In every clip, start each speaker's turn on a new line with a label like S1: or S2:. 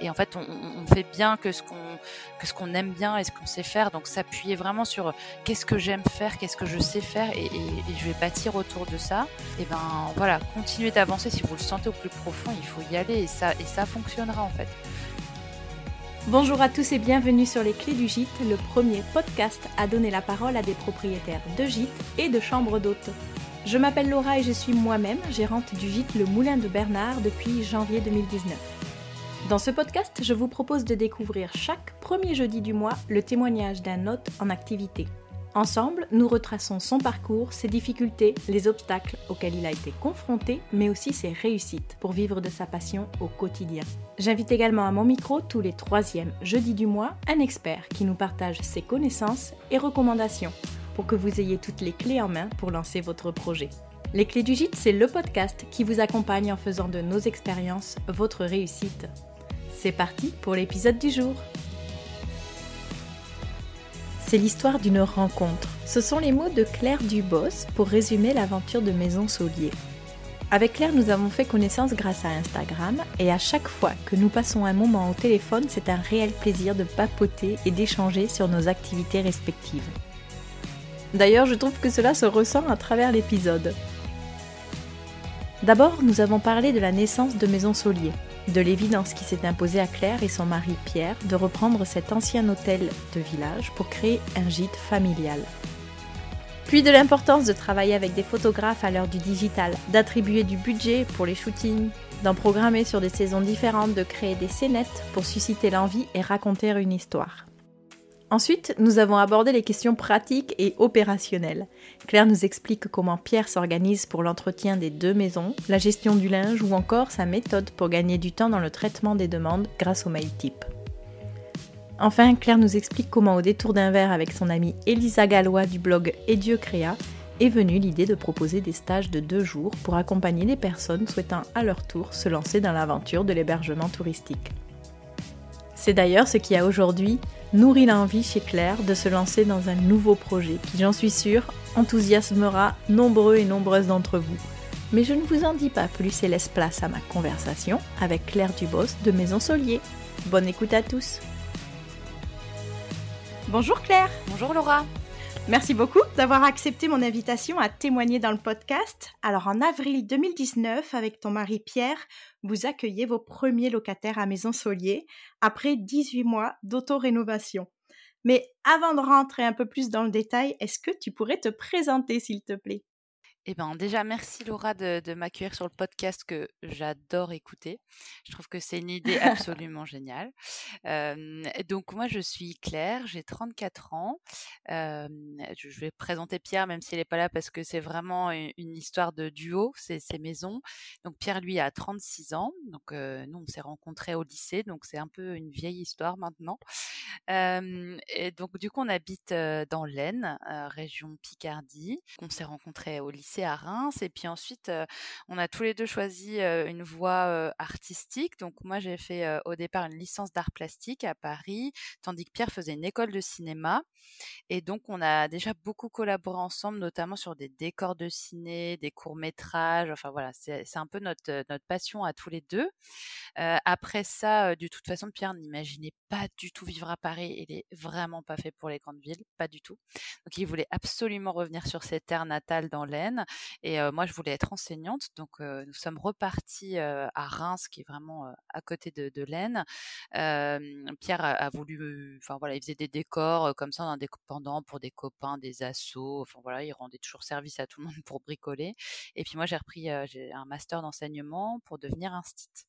S1: Et en fait, on, fait bien que ce qu'on ce qu'on aime bien et ce qu'on sait faire. Donc s'appuyer vraiment sur qu'est-ce que j'aime faire, qu'est-ce que je sais faire, et, je vais bâtir autour de ça. Et ben voilà, continuez d'avancer si vous le sentez au plus profond. Il faut y aller et ça et ça fonctionnera en fait.
S2: Bonjour à tous et bienvenue sur Les Clés du Gîte, le premier podcast à donner la parole à des propriétaires de gîtes et de chambres d'hôtes. Je m'appelle Laura et je suis moi-même gérante du gîte Le Moulin de Bernard depuis janvier 2019. Dans ce podcast, je vous propose de découvrir chaque premier jeudi du mois le témoignage d'un hôte en activité. Ensemble, nous retraçons son parcours, ses difficultés, les obstacles auxquels il a été confronté, mais aussi ses réussites pour vivre de sa passion au quotidien. J'invite également à mon micro tous les troisièmes jeudis du mois un expert qui nous partage ses connaissances et recommandations pour que vous ayez toutes les clés en main pour lancer votre projet. Les clés du gîte, c'est le podcast qui vous accompagne en faisant de nos expériences votre réussite. C'est parti pour l'épisode du jour. C'est l'histoire d'une rencontre. Ce sont les mots de Claire Dubos pour résumer l'aventure de Maison Saulier. Avec Claire, nous avons fait connaissance grâce à Instagram et à chaque fois que nous passons un moment au téléphone, c'est un réel plaisir de papoter et d'échanger sur nos activités respectives. D'ailleurs, je trouve que cela se ressent à travers l'épisode. D'abord, nous avons parlé de la naissance de Maison Saulier, de l'évidence qui s'est imposée à Claire et son mari Pierre de reprendre cet ancien hôtel de village pour créer un gîte familial. Puis de l'importance de travailler avec des photographes à l'heure du digital, d'attribuer du budget pour les shootings, d'en programmer sur des saisons différentes, de créer des scénettes pour susciter l'envie et raconter une histoire. Ensuite, nous avons abordé les questions pratiques et opérationnelles. Claire nous explique comment Pierre s'organise pour l'entretien des deux maisons, la gestion du linge ou encore sa méthode pour gagner du temps dans le traitement des demandes grâce au mail type. Enfin, Claire nous explique comment au détour d'un verre avec son amie Elisa Gallois du blog Et Dieu créa est venue l'idée de proposer des stages de deux jours pour accompagner les personnes souhaitant à leur tour se lancer dans l'aventure de l'hébergement touristique. C'est d'ailleurs ce qui a aujourd'hui nourri l'envie chez Claire de se lancer dans un nouveau projet qui, j'en suis sûre, enthousiasmera nombreux et nombreuses d'entre vous. Mais je ne vous en dis pas plus et laisse place à ma conversation avec Claire Dubos de Maison Solier. Bonne écoute à tous. Bonjour Claire.
S1: Bonjour Laura.
S2: Merci beaucoup d'avoir accepté mon invitation à témoigner dans le podcast. Alors en avril 2019, avec ton mari Pierre, vous accueillez vos premiers locataires à Maison Solier après 18 mois d'auto-rénovation. Mais avant de rentrer un peu plus dans le détail, est-ce que tu pourrais te présenter s'il te plaît?
S1: Eh ben, déjà, merci Laura de, m'accueillir sur le podcast que j'adore écouter. Je trouve que c'est une idée absolument géniale. donc, moi, je suis Claire, j'ai 34 ans. je vais présenter Pierre, même s'il n'est pas là, parce que c'est vraiment une, histoire de duo, c'est maisons. Donc, Pierre, lui, a 36 ans. Donc, nous, on s'est rencontrés au lycée, donc c'est un peu une vieille histoire maintenant. et donc, du coup, on habite dans l'Aisne, région Picardie. On s'est rencontrés au lycée à Reims. Et puis ensuite, on a tous les deux choisi une voie artistique. Donc moi, j'ai fait au départ une licence d'art plastique à Paris, tandis que Pierre faisait une école de cinéma. Et donc, on a déjà beaucoup collaboré ensemble, notamment sur des décors de ciné, des courts-métrages. Enfin voilà, c'est un peu notre, notre passion à tous les deux. après ça, de toute façon, Pierre n'imaginait pas du tout vivre à Paris. Il est vraiment pas fait pour les grandes villes, pas du tout. Donc, il voulait absolument revenir sur ses terres natales dans l'Aisne. Et moi, je voulais être enseignante. Donc, nous sommes repartis à Reims, qui est vraiment à côté de, de l'Aisne. Pierre a, voulu, enfin voilà, il faisait des décors comme ça, indépendant pour des copains, des assos. Enfin voilà, il rendait toujours service à tout le monde pour bricoler. Et puis moi, j'ai repris un master d'enseignement pour devenir instit.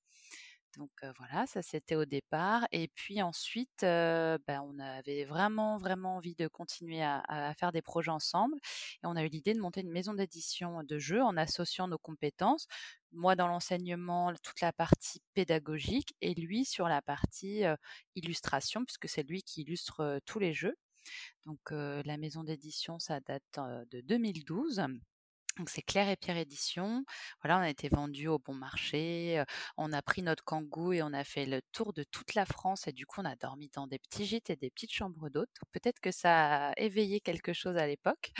S1: Donc voilà, ça c'était au départ. Et puis ensuite, ben, on avait vraiment, vraiment envie de continuer à, faire des projets ensemble. Et on a eu l'idée de monter une maison d'édition de jeux en associant nos compétences. Moi dans l'enseignement, toute la partie pédagogique et lui sur la partie illustration, puisque c'est lui qui illustre tous les jeux. Donc la maison d'édition, ça date de 2012. Donc c'est Claire et Pierre Édition. Voilà, on a été vendus au bon marché. On a pris notre kangou et on a fait le tour de toute la France. Et du coup, on a dormi dans des petits gîtes et des petites chambres d'hôtes. Peut-être que ça a éveillé quelque chose à l'époque.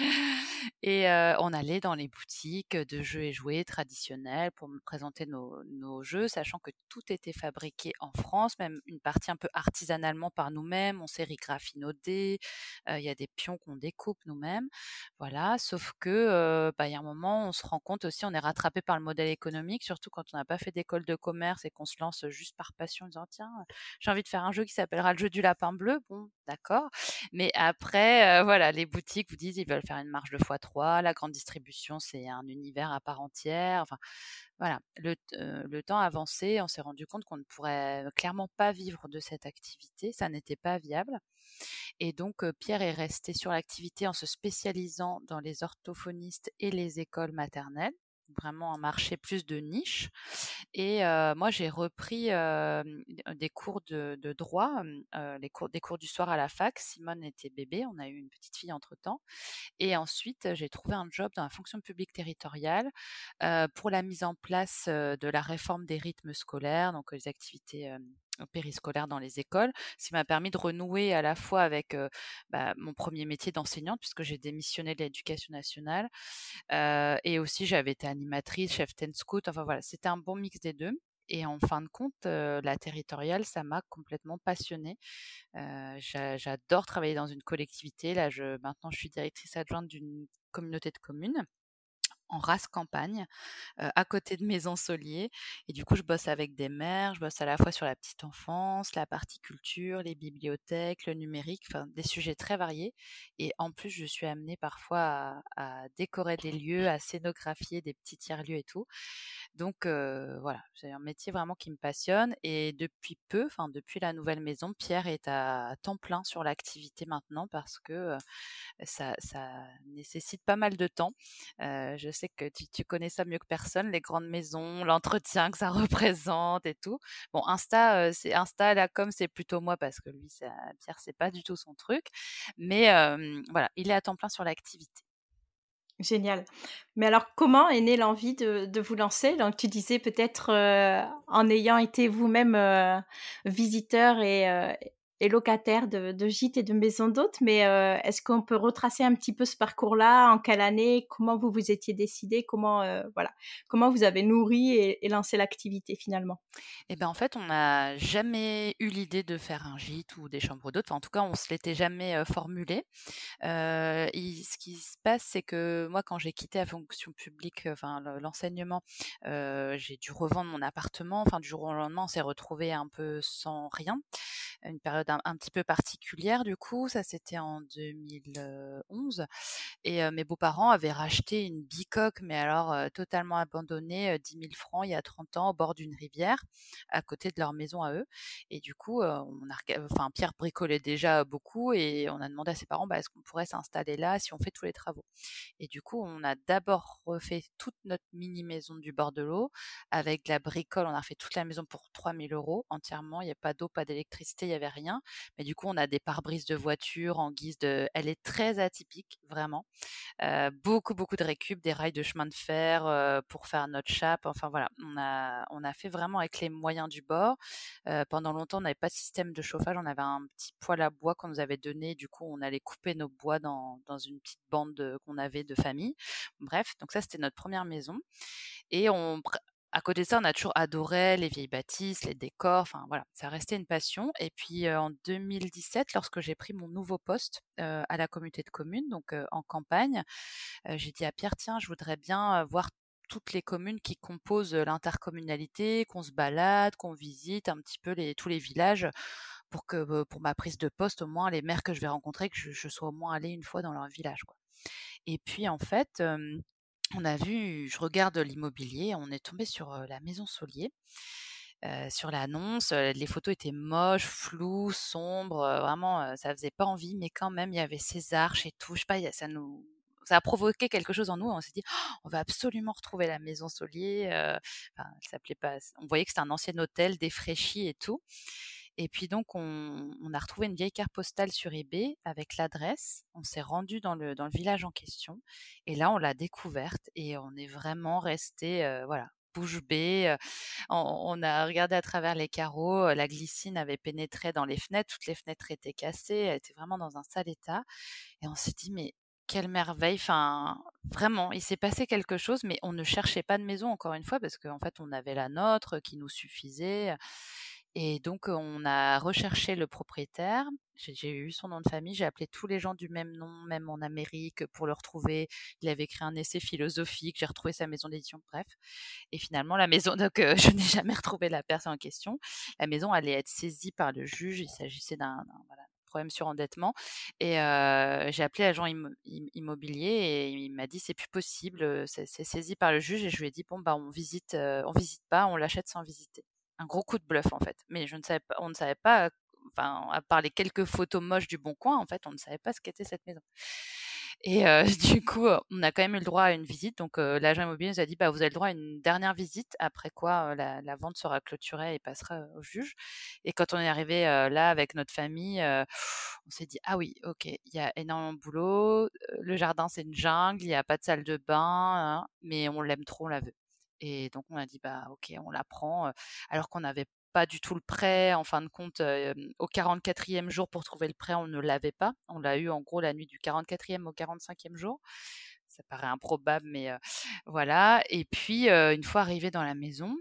S1: Et on allait dans les boutiques de jeux et jouets traditionnels pour me présenter nos, jeux, sachant que tout était fabriqué en France, même une partie un peu artisanalement par nous-mêmes. On sérigraphie nos dés. Il y a des pions qu'on découpe nous-mêmes. Voilà, sauf que bah, y a un moment, on se rend compte aussi, on est rattrapé par le modèle économique, surtout quand on n'a pas fait d'école de commerce et qu'on se lance juste par passion en disant tiens, j'ai envie de faire un jeu qui s'appellera le jeu du lapin bleu. Bon, d'accord. Mais après, voilà, les boutiques vous disent ils veulent faire une marge de x3, la grande distribution, c'est un univers à part entière. Voilà, le, le temps avancé, on s'est rendu compte qu'on ne pourrait clairement pas vivre de cette activité, ça n'était pas viable. Et donc, Pierre est resté sur l'activité en se spécialisant dans les orthophonistes et les écoles maternelles vraiment un marché plus de niche. Et moi, j'ai repris des cours de, droit, les cours, des cours du soir à la fac. Simone était bébé, on a eu une petite fille entre-temps. Et ensuite, j'ai trouvé un job dans la fonction publique territoriale pour la mise en place de la réforme des rythmes scolaires, donc les activités périscolaire dans les écoles, ce qui m'a permis de renouer à la fois avec bah, mon premier métier d'enseignante, puisque j'ai démissionné de l'éducation nationale, et aussi j'avais été animatrice, chef ten scout, enfin voilà, c'était un bon mix des deux. Et en fin de compte, la territoriale, ça m'a complètement passionnée. J'adore travailler dans une collectivité. Là, je, maintenant, je suis directrice adjointe d'une communauté de communes en race campagne, à côté de Maison Solier. Et du coup, je bosse avec des maires, je bosse à la fois sur la petite enfance, la partie culture, les bibliothèques, le numérique, enfin des sujets très variés. Et en plus, je suis amenée parfois à, à décorer des lieux, à scénographier des petits tiers-lieux et tout. Donc voilà, c'est un métier vraiment qui me passionne. Et depuis peu, enfin depuis la nouvelle maison, Pierre est à, temps plein sur l'activité maintenant parce que ça, nécessite pas mal de temps. je sais que tu, connais ça mieux que personne, les grandes maisons, l'entretien que ça représente et tout. Bon, Insta, c'est Insta, la com, c'est plutôt moi parce que lui, ça, Pierre, c'est pas du tout son truc. Mais voilà, il est à temps plein sur l'activité.
S2: Génial. Mais alors, comment est née l'envie de, vous lancer? Donc, tu disais peut-être en ayant été vous-même visiteur et, et locataire de, de gîtes et de maisons d'hôtes, mais euh, est-ce qu'on peut retracer un petit peu ce parcours-là? En quelle année? Comment vous vous étiez décidé? Comment euh, voilà Comment vous avez nourri et, lancé l'activité finalement?
S1: Eh ben en fait, on n'a jamais eu l'idée de faire un gîte ou des chambres d'hôtes. en tout cas, on se l'était jamais euh, formulé. ce qui se passe, c'est que moi, quand j'ai quitté la fonction publique, enfin l'enseignement, j'ai dû revendre mon appartement. Enfin, du jour au lendemain, on s'est retrouvé un peu sans rien. Une période un, petit peu particulière du coup. Ça, c'était en 2011. Et mes beaux-parents avaient racheté une bicoque, mais alors totalement abandonnée, 10 000 francs il y a 30 ans, au bord d'une rivière, à côté de leur maison à eux. Et du coup, on a, enfin, Pierre bricolait déjà beaucoup et on a demandé à ses parents, bah, est-ce qu'on pourrait s'installer là si on fait tous les travaux? Et du coup, on a d'abord refait toute notre mini maison du bord de l'eau avec la bricole. On a refait toute la maison pour 3000 euros entièrement. Il n'y a pas d'eau, pas d'électricité, il n'y avait rien. Mais du coup, on a des pare-brises de voiture en guise de. Elle est très atypique, vraiment. beaucoup, beaucoup de récup, des rails de chemin de fer pour faire notre chape. Enfin voilà, on a, on a fait vraiment avec les moyens du bord. pendant longtemps, on n'avait pas de système de chauffage. On avait un petit poêle à bois qu'on nous avait donné. Du coup, on allait couper nos bois dans, dans une petite bande qu'on avait de famille. Bref, donc ça, c'était notre première maison. Et on, à côté de ça, on a toujours adoré les vieilles bâtisses, les décors, enfin voilà, ça restait une passion. Et puis en 2017, lorsque j'ai pris mon nouveau poste à la communauté de communes, donc en campagne, j'ai dit à Pierre, tiens, je voudrais bien voir toutes les communes qui composent l'intercommunalité, qu'on se balade, qu'on visite un petit peu tous les villages pour que pour ma prise de poste, au moins les maires que je vais rencontrer, que je, sois au moins allée une fois dans leur village. Et puis en fait, on a vu, je regarde l'immobilier, on est tombé sur la maison Solier. sur l'annonce, les photos étaient moches, floues, sombres, vraiment, ça faisait pas envie, mais quand même, il y avait ces arches et tout. Je sais pas, ça nous, ça a provoqué quelque chose en nous. On s'est dit, «Oh, on va absolument retrouver la maison Solier. Pas. On voyait que c'était un ancien hôtel défraîchi et tout. Et puis donc, on, a retrouvé une vieille carte postale sur eBay avec l'adresse. On s'est rendu dans le, village en question. Et là, on l'a découverte et on est vraiment resté, voilà, bouche bée. On, a regardé à travers les carreaux. La glycine avait pénétré dans les fenêtres. Toutes les fenêtres étaient cassées. Elle était vraiment dans un sale état. Et on s'est dit, mais quelle merveille. Enfin, vraiment, il s'est passé quelque chose, mais on ne cherchait pas de maison, encore une fois, parce qu'en fait, on avait la nôtre qui nous suffisait. Et donc, on a recherché le propriétaire. J'ai eu son nom de famille. J'ai appelé tous les gens du même nom, même en Amérique, pour le retrouver. Il avait écrit un essai philosophique. J'ai retrouvé sa maison d'édition. Bref. Et finalement, la maison, donc, je n'ai jamais retrouvé la personne en question. La maison allait être saisie par le juge. Il s'agissait d'un problème sur endettement. Et j'ai appelé l'agent immobilier et il m'a dit c'est plus possible, c'est saisi par le juge. Et je lui ai dit bon bah on visite, on visite pas, on l'achète sans visiter. Un gros coup de bluff en fait. Mais je ne savais pas, on ne savait pas, enfin à part les quelques photos moches du Bon Coin, en fait on ne savait pas ce qu'était cette maison. Et du coup, on a quand même eu le droit à une visite. Donc, l'agent immobilier nous a dit bah, vous avez le droit à une dernière visite, après quoi la, vente sera clôturée et passera au juge. Et quand on est arrivé là avec notre famille, on s'est dit ah oui, ok, il y a énormément de boulot. Le jardin, c'est une jungle, il n'y a pas de salle de bain, hein, mais on l'aime trop, on la veut. Et donc, on a dit bah ok, on la prend, alors qu'on n'avait pas du tout le prêt. En fin de compte, au 44e jour pour trouver le prêt, on ne l'avait pas. On l'a eu en gros la nuit du 44e au 45e jour. Ça paraît improbable, mais voilà. Et puis, une fois arrivé dans la maison,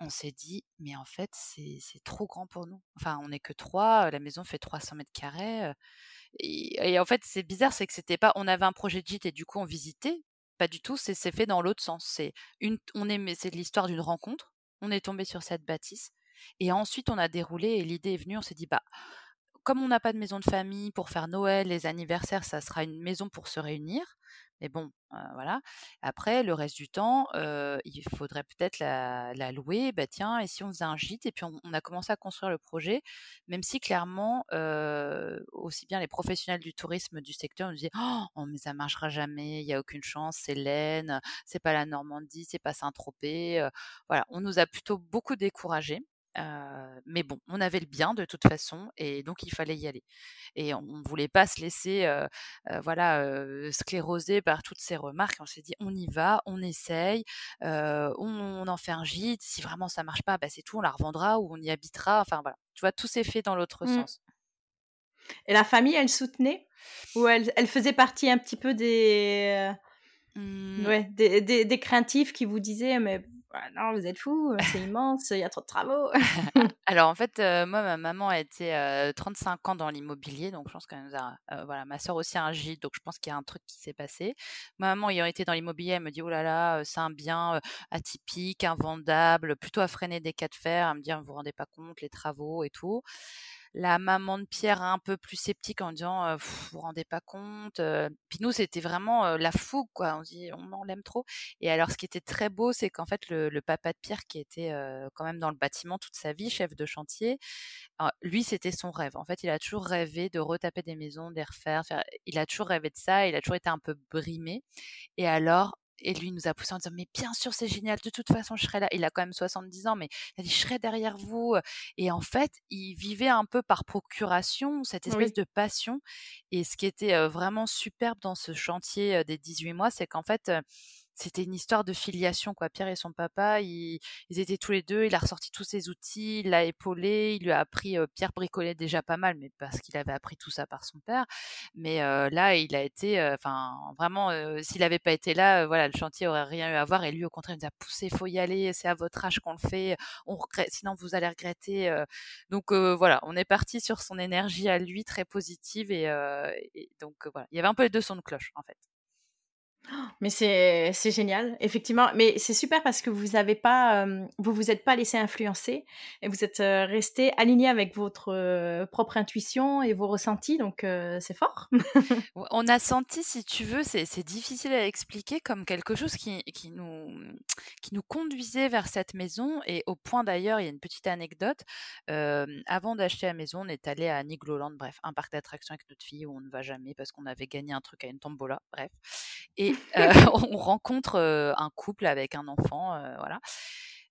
S1: on s'est dit, mais en fait, c'est trop grand pour nous. Enfin, on n'est que trois, la maison fait 300 mètres carrés. Et, en fait, c'est bizarre, c'est que c'était pas, on avait un projet de gîte et du coup, on visitait. Pas du tout, c'est fait dans l'autre sens. C'est une, on est, c'est l'histoire d'une rencontre. On est tombé sur cette bâtisse. Et ensuite, on a déroulé et l'idée est venue, on s'est dit, bah, comme on n'a pas de maison de famille pour faire Noël, les anniversaires, ça sera une maison pour se réunir. Mais bon, voilà. Après, le reste du temps, il faudrait peut-être la, louer. Bah tiens, et si on faisait un gîte? Et puis on, a commencé à construire le projet, même si clairement, aussi bien les professionnels du tourisme du secteur nous disaient oh, mais ça marchera jamais, il n'y a aucune chance, c'est l'Aisne, c'est pas la Normandie, c'est pas Saint-Tropez. voilà, on nous a plutôt beaucoup découragés mais bon, on avait le bien de toute façon et donc il fallait y aller. Et on ne voulait pas se laisser voilà, scléroser par toutes ces remarques. On s'est dit, on y va, on essaye, on, en fait un gîte. Si vraiment ça marche pas, bah, c'est tout, on la revendra ou on y habitera. Enfin voilà, tu vois, tout s'est fait dans l'autre mmh. sens.
S2: Et la famille, elle soutenait? Ou elle, elle faisait partie un petit peu des, mmh. ouais, des, des, des craintifs qui vous disaient, mais non, vous êtes fous, c'est immense, il y a trop de travaux.
S1: Alors en fait, moi, ma maman a été 35 ans dans l'immobilier, donc je pense qu'elle nous a, voilà, ma soeur aussi a un gîte, donc je pense qu'il y a un truc qui s'est passé. Ma maman ayant été dans l'immobilier, elle me dit, oh là là, c'est un bien atypique, invendable, plutôt à freiner des cas de fer, à me dire, vous vous rendez pas compte, les travaux et tout la maman de Pierre un peu plus sceptique en disant vous vous rendez pas compte puis nous c'était vraiment la fougue quoi. On dit on, l'aime trop et alors ce qui était très beau c'est qu'en fait le, papa de Pierre qui était quand même dans le bâtiment toute sa vie chef de chantier lui c'était son rêve. En fait il a toujours rêvé de retaper des maisons de les refaire il a toujours rêvé de ça il a toujours été un peu brimé. Et alors et lui nous a poussé en disant mais bien sûr c'est génial de toute façon je serai là. Il a quand même 70 ans mais il a dit je serai derrière vous. Et en fait il vivait un peu par procuration cette espèce de passion. Et ce qui était vraiment superbe dans ce chantier des 18 mois c'est qu'en fait c'était une histoire de filiation quoi. Pierre et son papa, ils, étaient tous les deux. Il a ressorti tous ses outils, il l'a épaulé, il lui a appris. Pierre bricolait déjà pas mal, mais parce qu'il avait appris tout ça par son père. Mais là, il a été, enfin vraiment, s'il n'avait pas été là, voilà, le chantier aurait rien eu à voir. Et lui, au contraire, il nous a poussé, faut y aller. C'est à votre âge qu'on le fait. On regrette, sinon vous allez regretter. donc voilà, on est parti sur son énergie à lui très positive et, et donc voilà, il y avait un peu les deux sons de cloche en fait.
S2: Mais c'est génial, effectivement. Mais c'est super parce que vous avez pas, vous vous êtes pas laissé influencer et vous êtes resté aligné avec votre propre intuition et vos ressentis, donc c'est fort.
S1: On a senti, si tu veux, c'est difficile à expliquer, comme quelque chose qui, qui, nous, qui nous conduisait vers cette maison. Et au point d'ailleurs, il y a une petite anecdote. avant d'acheter la maison, on est allé à Nigloland, bref, un parc d'attractions avec notre fille où on ne va jamais parce qu'on avait gagné un truc à une tombola, bref. Et euh, on rencontre un couple avec un enfant, voilà.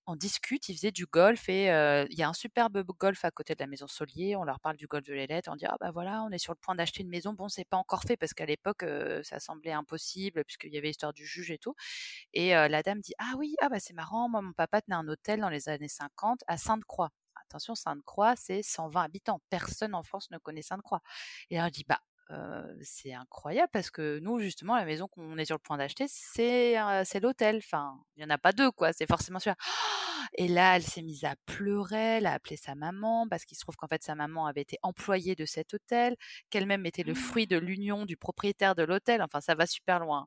S1: on discute, ils faisaient du golf et il y a un superbe golf à côté de la maison Solier. On leur parle du golf de l'Ailette. On dit ah bah voilà, on est sur le point d'acheter une maison. Bon, c'est pas encore fait parce qu'à l'époque ça semblait impossible puisqu'il y avait l'histoire du juge et tout. Et la dame dit ah oui, ah bah c'est marrant. Moi, mon papa tenait un hôtel dans les années 50 à Sainte-Croix. Attention, Sainte-Croix, c'est 120 habitants. Personne en France ne connaît Sainte-Croix. Et elle dit bah c'est incroyable parce que nous, justement, la maison qu'on est sur le point d'acheter, c'est l'hôtel. Enfin, il n'y en a pas deux, quoi. C'est forcément sûr. Et là, elle s'est mise à pleurer, elle a appelé sa maman parce qu'il se trouve qu'en fait, sa maman avait été employée de cet hôtel, qu'elle-même était le fruit de l'union du propriétaire de l'hôtel. Enfin, ça va super loin.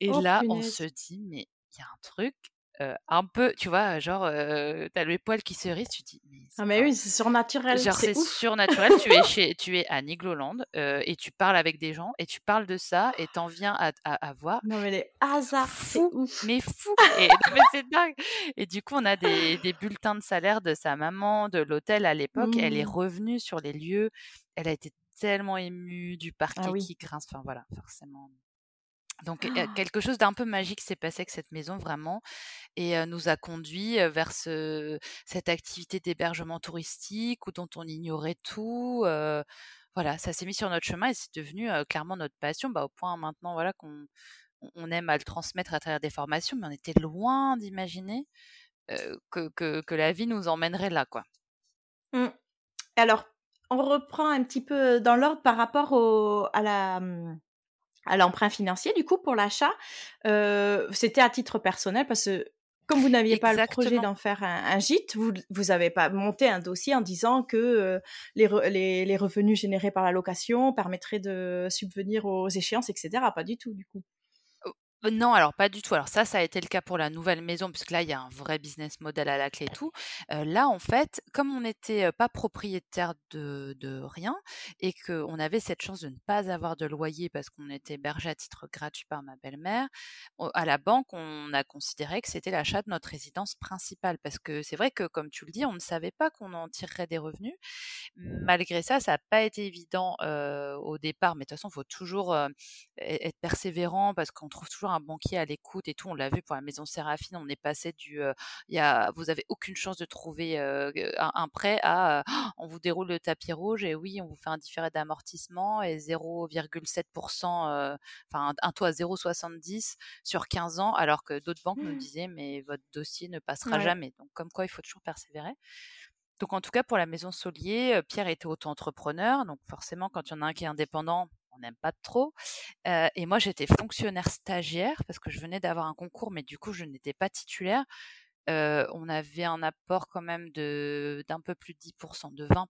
S1: Et
S2: Oh
S1: là, on se dit, mais il y a un truc un peu, tu vois, genre, t'as le poil qui se hérisse, tu dis, mais
S2: Ah mais
S1: pas
S2: oui, c'est surnaturel,
S1: Genre
S2: c'est
S1: surnaturel, tu es chez tu es à Nigloland, et tu parles avec des gens et tu parles de ça et tu en viens à à à voir
S2: Non mais les hasards,
S1: fou, mais fou et mais c'est dingue et du coup, on a des des bulletins de salaire de sa maman, de l'hôtel à l'époque. Elle est
S2: Mmh.
S1: revenue sur les lieux. Elle a été tellement émue du
S2: Ah
S1: parquet
S2: oui.
S1: qui grince, enfin voilà, forcément. Donc il y a quelque chose d'un peu magique s'est passé avec cette maison vraiment et nous a conduits, heu, vers ce cette activité d'hébergement touristique ou dont on ignorait tout, voilà, ça s'est mis sur notre chemin et c'est devenu, clairement notre passion, bah, au point maintenant, voilà, qu'on on on aime à le transmettre à travers des formations, mais on était loin d'imaginer, que que la vie nous emmènerait là, quoi.
S2: Mmh. Alors, on reprend un petit peu dans l'ordre par rapport au à la, mmh, à l'emprunt financier du coup pour l'achat. C'était à titre personnel parce que comme vous n'aviez pas le projet d'en faire un un gîte, vous l vous avez pas monté un dossier en disant que, les re les les revenus générés par la location permettraient de subvenir aux échéances et cetera? Pas du tout du coup?
S1: Heu, non, alors pas du tout. Alors ça, ça a été le cas pour la nouvelle maison puisque là, il y a un vrai business model à la clé et tout. Heu, là, en fait, comme on n'était, pas propriétaire de rien et qu'on avait cette chance de ne pas avoir de loyer parce qu'on était hébergés à titre gratuit par ma belle-mère, à la banque, on a considéré que c'était l'achat de notre résidence principale. Parce que c'est vrai que, comme tu le dis, on ne savait pas qu'on en tirerait des revenus. Malgré ça, ça a pas été évident, au départ, mais de toute façon, il faut toujours, être persévérant parce qu'on trouve toujours un banquier à l'écoute et tout. On l'a vu pour la maison Séraphine, on est passé du, y a vous avez aucune chance de trouver, heu, un un prêt à, heu, on vous déroule le tapis rouge et oui, on vous fait un différé d'amortissement et 0,7 heu, enfin un taux à 0,70 sur 15 ans, alors que d'autres banques nous disaient: «Mais votre dossier ne passera
S2: Ouais.
S1: jamais». Donc comme quoi, il faut toujours persévérer. Donc en tout cas, pour la maison Solier, Pierre était auto-entrepreneur, donc forcément, quand il y en a un qui est indépendant, n'aime pas trop. Et moi, j'étais fonctionnaire stagiaire parce que je venais d'avoir un concours, mais du coup, je n'étais pas titulaire. On avait un apport quand même d'un peu plus de 10 de 20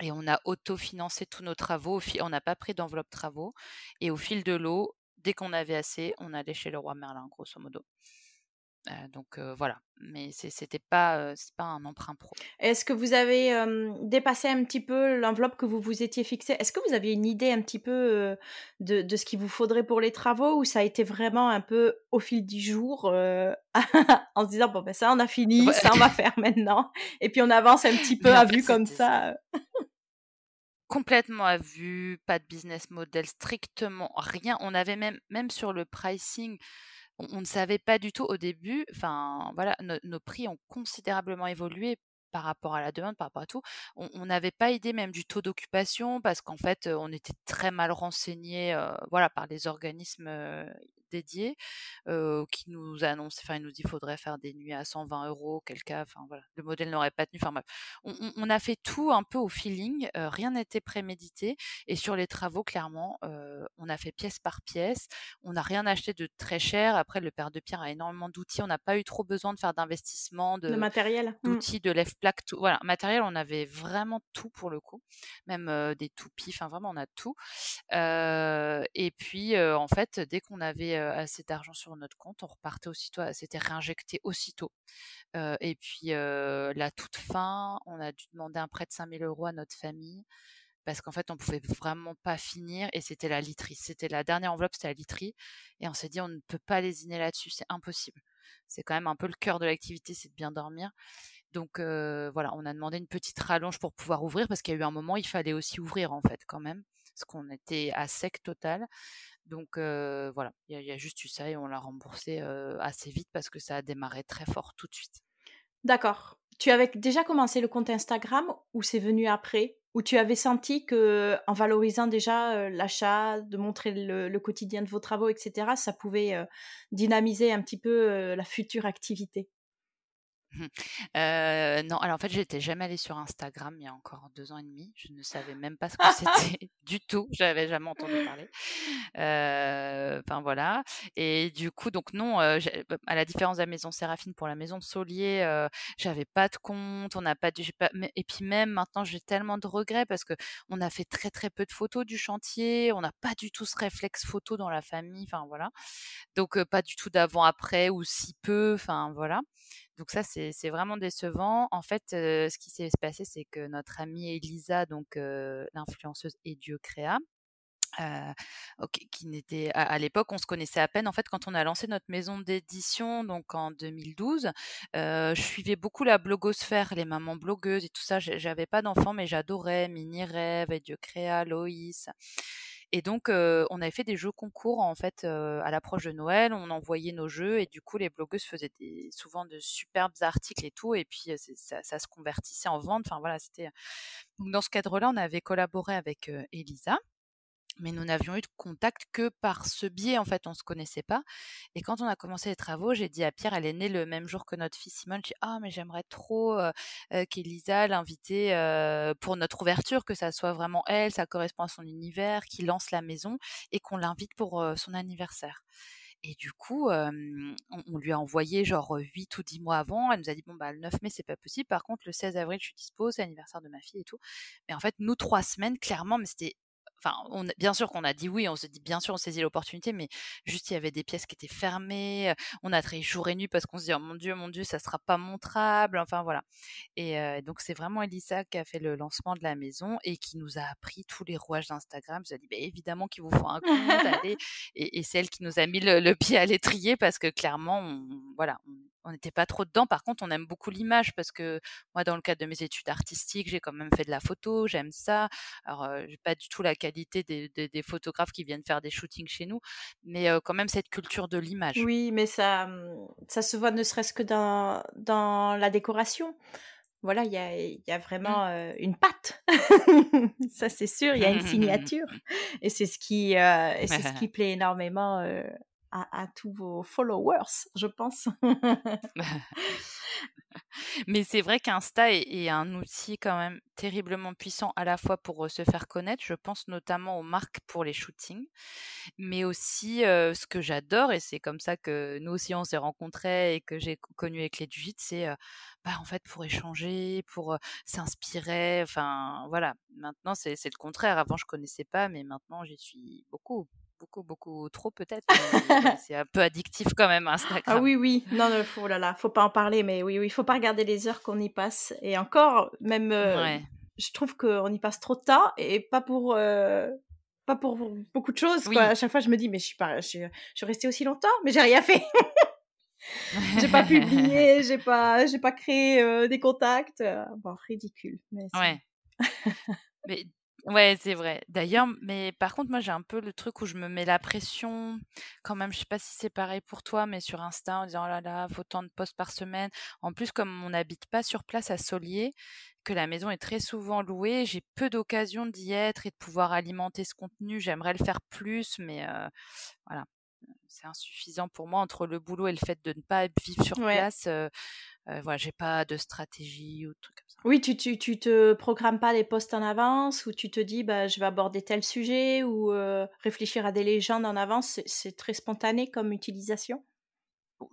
S1: et on a autofinancé tous nos travaux on n'a pas pris d'enveloppe travaux et au fil de l'eau, dès qu'on avait assez, on allait chez Leroy Merlin, grosso modo. Donc voilà, mais c'était pas, pas un emprunt pro.
S2: Est-ce que vous avez, dépassé un petit peu l'enveloppe que vous vous étiez fixée? Est-ce que vous aviez une idée un petit peu, de de ce qu'il vous faudrait pour les travaux ou ça a été vraiment un peu au fil du jour, en se disant: «Bon, ben, ça on a fini,
S1: Ouais.
S2: ça on va faire maintenant» et puis on avance un petit peu à vue comme
S1: ça. Complètement à vue, pas de business model, strictement rien. On avait même même sur le pricing, on ne savait pas du tout au début, enfin voilà, nos prix ont considérablement évolué par rapport à la demande, par rapport à tout. On n'avait pas idée même du taux d'occupation parce qu'en fait, heu, on était très mal renseignés, heu, voilà, par les organismes, heu, dédiés, heu, qui nous annoncent enfin, ils nous dit: «Faudrait faire des nuits à 120 €», auquel cas, enfin voilà, le modèle n'aurait pas tenu, enfin bref. On a fait tout un peu au feeling, rien n'était prémédité et sur les travaux, clairement, on a fait pièce par pièce. On n'a rien acheté de très cher. Après, le père de Pierre a énormément d'outils. On n'a pas eu trop besoin de faire d'investissement,
S2: Le
S1: de
S2: matériel? Mmh.
S1: d'outils, de lève-plaques, tout voilà, matériel, on avait vraiment tout pour le coup, même, des toupies, enfin vraiment on a tout. Et puis, en fait, dès qu'on avait, assez d'argent sur notre compte, on repartait aussitôt c'était réinjecté aussitôt. Heu et puis, heu, la toute fin, on a dû demander un prêt de 5 000 € à notre famille parce qu'en fait, on pouvait vraiment pas finir et c'était la literie. C'était la dernière enveloppe, c'était la literie et on s'est dit: «On ne peut pas lésiner là-dessus, c'est impossible». C'est quand même un peu le cœur de l'activité, c'est de bien dormir. Donc voilà, on a demandé une petite rallonge pour pouvoir ouvrir parce qu'il y a eu un moment, il fallait aussi ouvrir en fait quand même, parce qu'on était à sec total. Donc voilà, il y a juste eu ça et on l'a remboursé, assez vite parce que ça a démarré très fort tout de suite.
S2: D'accord. Tu avais déjà commencé le compte Instagram ou c'est venu après? Ou tu avais senti que en valorisant déjà l'achat, de montrer le, quotidien de vos travaux, etc., ça pouvait dynamiser un petit peu la future activité?
S1: Mmh. non, alors en fait, j'étais jamais allée sur Instagram il y a encore deux ans et demi. Je ne savais même pas ce que c'était du tout. J'avais jamais entendu parler. enfin voilà. Et du coup, donc non, bah, à la différence de la maison Séraphine pour la maison Solier, j'avais pas de compte, on n'a pas, pas et puis même maintenant, j'ai tellement de regrets parce que on a fait très très peu de photos du chantier, on n'a pas du tout ce réflexe photo dans la famille, enfin voilà. Donc pas du tout d'avant-après ou si peu, enfin voilà. Donc ça, c'est vraiment décevant. En fait, ce qui s'est passé, c'est que notre amie Elisa, donc l'influenceuse et créa, qui n'était à, l'époque, on se connaissait à peine. En fait, quand on a lancé notre maison d'édition, donc en 2012, je suivais beaucoup la blogosphère, les mamans blogueuses et tout ça. J'avais pas d'enfants, mais j'adorais Mini Rêve, et Dieu créa, Loïs. Et donc, on avait fait des jeux concours en fait à l'approche de Noël. On envoyait nos jeux et du coup, les blogueuses faisaient souvent de superbes articles et tout. Et puis, ça, se convertissait en vente. Enfin voilà, c'était. Dans ce cadre-là, on avait collaboré avec Elisa mais nous n'avions eu de contact que par ce biais, en fait, on ne se connaissait pas. Et quand on a commencé les travaux, j'ai dit à Pierre, elle est née le même jour que notre fille Simone, j'ai ah, mais j'aimerais trop euh, qu'Elisa l'invite pour notre ouverture, que ça soit vraiment elle, ça correspond à son univers, qui lance la maison et qu'on l'invite pour son anniversaire. Et du coup, on, lui a envoyé genre 8 ou 10 mois avant. Elle nous a dit, bon, bah, le 9 mai, c'est pas possible. Par contre, le 16 avril, je suis dispo, c'est l'anniversaire de ma fille et tout. Mais en fait, nous, trois semaines, clairement, mais c'était Enfin, on, bien sûr qu'on a dit oui, on se dit bien sûr on saisit l'opportunité, mais juste il y avait des pièces qui étaient fermées, on a travaillé jour et nuit parce qu'on se dit oh mon dieu, mon dieu, ça sera pas montrable, enfin voilà. Et donc c'est vraiment Elisa qui a fait le lancement de la maison et qui nous a appris tous les rouages d'Instagram. Je dit bah, évidemment qu'il vous faut un compte, allez. Et, c'est elle qui nous a mis le, pied à l'étrier parce que clairement, on, voilà, on n'était pas trop dedans. Par contre, on aime beaucoup l'image parce que moi, dans le cadre de mes études artistiques, j'ai quand même fait de la photo, j'aime ça. Alors, j'ai pas du tout la qualité des, photographes qui viennent faire des shootings chez nous, mais quand même cette culture de l'image.
S2: Oui, mais ça, mmh, ça se voit ne serait-ce que dans, dans la décoration. Voilà, il y a, y a, vraiment mmh. une patte. ça, c'est sûr, il y a une signature. Et c'est ce qui, c'est ce qui plaît énormément à, tous vos followers, je pense.
S1: Mais c'est vrai qu'Insta est, un outil quand même terriblement puissant à la fois pour se faire connaître, je pense notamment aux marques pour les shootings, mais aussi ce que j'adore, et c'est comme ça que nous aussi on s'est rencontrés et que j'ai connu avec les Dugit, c'est bah, en fait pour échanger, pour s'inspirer, enfin voilà, maintenant c'est le contraire, avant je connaissais pas, mais maintenant j'y suis beaucoup beaucoup, beaucoup trop peut-être. c'est un peu addictif quand même, ah Instagram.
S2: Ah oui, oui. Non, non faut, là, là, faut pas en parler, mais oui, oui, faut pas regarder les heures qu'on y passe. Et encore, même, euh, je trouve qu'on y passe trop de temps et pas pour. Euh, pas pour beaucoup de choses. Quoi. À chaque fois, je me dis, mais je suis, pas, je suis, je suis restée aussi longtemps, mais j'ai rien fait. j'ai pas publié, j'ai pas, j'ai pas créé euh, des contacts. Bon, ridicule. Mais
S1: ouais. mais Ouais, c'est vrai. D'ailleurs, mais par contre, moi, j'ai un peu le truc où je me mets la pression quand même. Je sais pas si c'est pareil pour toi, mais sur Insta, en disant oh là là, faut tant de posts par semaine. En plus, comme on n'habite pas sur place à Solier, que la maison est très souvent louée, j'ai peu d'occasion d'y être et de pouvoir alimenter ce contenu. J'aimerais le faire plus, mais voilà, c'est insuffisant pour moi entre le boulot et le fait de ne pas vivre sur place. Euh, voilà, j'ai pas de stratégie ou comme ça.
S2: Oui, tu, tu, tu te programmes pas les postes en avance ou tu te dis bah, je vais aborder tel sujet ou euh, réfléchir à des légendes en avance, c'est très spontané comme utilisation?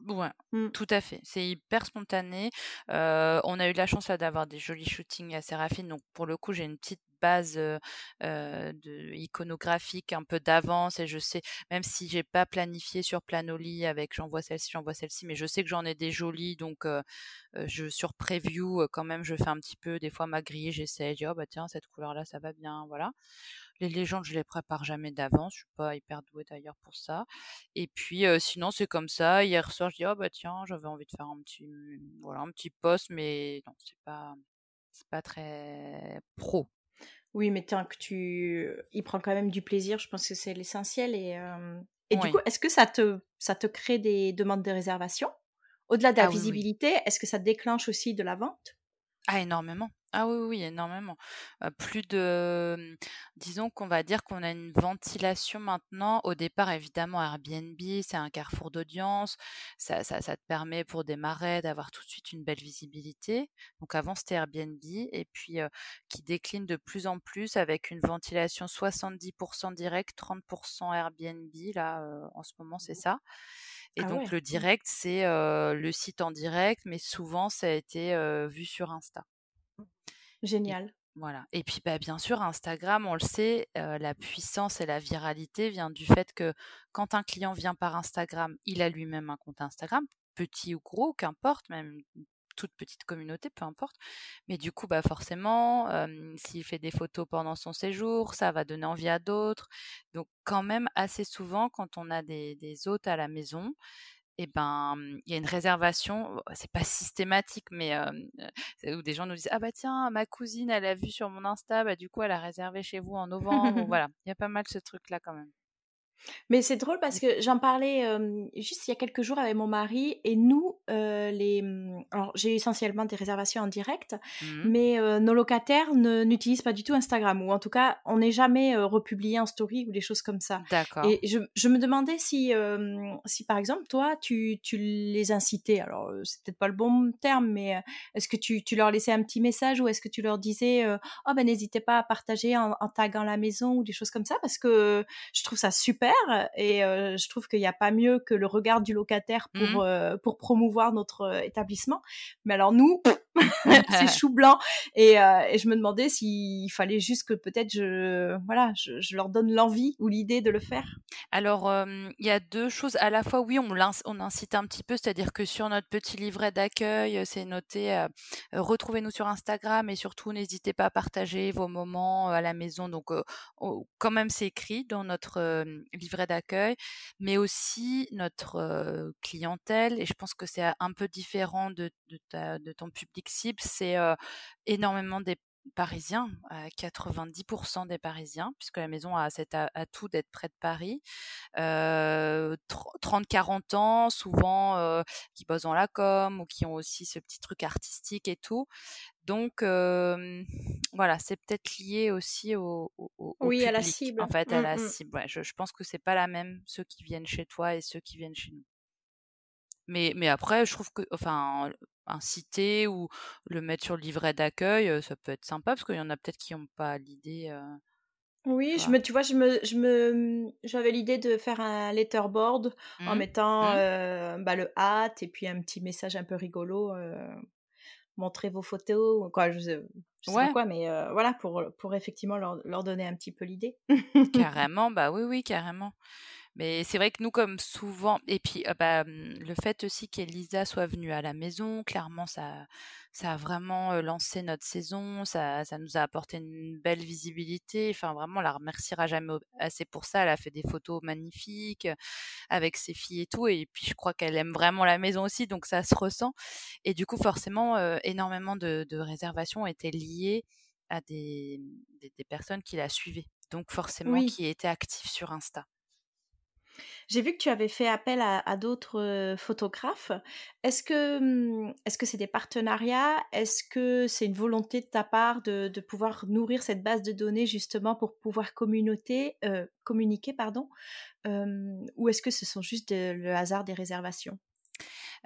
S1: Ouais, mmh. tout à fait. C'est hyper spontané. Euh, on a eu la chance d'avoir des jolis shootings assez raffines. Donc pour le coup, j'ai une petite base iconographique un peu d'avance et je sais, même si j'ai pas planifié sur Planoli avec j'envoie celle-ci, j'envoie celle-ci, mais je sais que j'en ai des jolies, donc je sur preview quand même, je fais un petit peu des fois ma grille, j'essaie, je dis oh bah tiens cette couleur-là ça va bien, voilà. Les légendes, je les prépare jamais d'avance. Je suis pas hyper douée d'ailleurs pour ça. Et puis sinon, c'est comme ça. Hier soir, je dis oh bah tiens, j'avais envie de faire un petit voilà un petit post, mais non, c'est pas c'est pas très pro.
S2: Oui, mais tant que tu y prends quand même du plaisir, je pense que c'est l'essentiel. Et, et du coup, est-ce que ça te, ça te crée des demandes de réservation? Au-delà de la
S1: Ah oui, oui.
S2: visibilité, est-ce que ça déclenche aussi de la vente?
S1: Ah énormément. Ah oui, oui, énormément. Plus de, mmh, disons qu'on va dire qu'on a une ventilation maintenant. Au départ, évidemment, Airbnb, c'est un carrefour d'audience. Ça ça ça te permet pour démarrer d'avoir tout de suite une belle visibilité. Donc avant, c'était Airbnb et puis, qui décline de plus en plus avec une ventilation 70% direct, 30% Airbnb. Là, en ce moment, c'est ça. Et
S2: Ah
S1: donc
S2: ouais,
S1: le
S2: mmh,
S1: direct, c'est, le site en direct, mais souvent ça a été, vu sur Insta.
S2: Génial.
S1: voilà. Et puis, bah, bien sûr, Instagram, on le sait, la puissance et la viralité vient du fait que quand un client vient par Instagram, il a lui-même un compte Instagram, petit ou gros, qu'importe, même toute petite communauté, peu importe. Mais du coup, bah, forcément, s'il fait des photos pendant son séjour, ça va donner envie à d'autres. Donc quand même, assez souvent, quand on a des des hôtes à la maison, et ben, mmh, il y a une réservation, c'est pas systématique, mais heu, où des gens nous disent: «Ah bah tiens, ma cousine, elle a vu sur mon Insta, bah du coup, elle a réservé chez vous en novembre», voilà. Il y a pas mal ce truc-là quand même.
S2: Mais c'est drôle parce que j'en parlais, juste il y a quelques jours avec mon mari et nous, les, mmh, alors j'ai essentiellement des réservations en direct,
S1: Mmh
S2: mais nos locataires ne n'utilisent pas du tout Instagram ou en tout cas, on n'est jamais, republié en story ou des choses comme ça
S1: D'accord.
S2: et je je me demandais si, si par exemple toi tu tu les incitais, alors, c'est peut-être pas le bon terme, mais est-ce que tu tu leur laissais un petit message ou est-ce que tu leur disais, «Oh ben n'hésitez pas à partager en en taguant la maison» ou des choses comme ça? Parce que je trouve ça super et heu, je trouve qu'il y a pas mieux que le regard du locataire
S1: Mmh
S2: pour, heu, pour promouvoir notre, heu, établissement. Mais alors nous, c'est chou blanc et heu et je me demandais s'il fallait juste que peut-être je voilà, je je leur donne l'envie ou l'idée de le faire.
S1: Alors, il y a 2 choses. À la fois, oui, on incite un petit peu, c'est-à-dire que sur notre petit livret d'accueil, heu, c'est noté, heu: «Retrouvez-nous sur Instagram et surtout n'hésitez pas à partager vos moments, à la maison». Donc, on quand même, c'est écrit dans notre, livret d'accueil, mais aussi notre, clientèle et je pense que c'est un peu différent de de ta de ton public cible, c'est, énormément des Parisiens, à 90% des Parisiens, puisque la maison a cet atout d'être près de Paris heu, tren 30-40 ans, souvent, qui bossent dans la com ou qui ont aussi ce petit truc artistique et tout. Donc voilà, c'est peut-être lié aussi au au au au
S2: Oui, à la
S1: public, en
S2: cible.
S1: fait, à
S2: Mmh
S1: la
S2: mh.
S1: cible. Ouais, je je pense que c'est pas la même, ceux qui viennent chez toi et ceux qui viennent chez nous. Mais mais après, je trouve que enfin, inciter ou le mettre sur le livret d'accueil, ça peut être sympa parce qu'il y en a peut-être qui ont pas l'idée,
S2: Oui,
S1: tu
S2: je
S1: vois?
S2: me tu vois, je me je me, j'avais l'idée de faire un letterboard en
S1: Mmh.
S2: mettant,
S1: Mmh.
S2: bah, le hâte et puis un petit message un peu rigolo, heu Montrer vos photos ou quoi, je sais je sais pas quoi, mais voilà pour, pour effectivement leur leur donner un petit peu l'idée.
S1: Carrément, bah, oui, oui, carrément. Mais c'est vrai que nous, comme souvent et puis, heu, bah, mmh, le fait aussi qu'Elisa soit venue à la maison, clairement ça ça a vraiment, lancé notre saison, ça ça nous a apporté une belle visibilité. Enfin, vraiment, on la remerciera jamais assez pour ça. Elle a fait des photos magnifiques, avec ses filles et tout et puis je crois qu'elle aime vraiment la maison aussi, donc ça se ressent et du coup, forcément, énormément de de réservations étaient liées à des, des des personnes qui la suivaient, donc forcément
S2: Oui,
S1: qui étaient actives sur Insta.
S2: J'ai vu que tu avais fait appel à d'autres, heu, photographes. Est-ce que, mmh, est-ce c'est des partenariats? Est-ce que c'est une volonté de ta part de de pouvoir nourrir cette base de données justement pour pouvoir heu, communiquer pardon? Hem, ou est-ce que ce sont juste le hasard des réservations?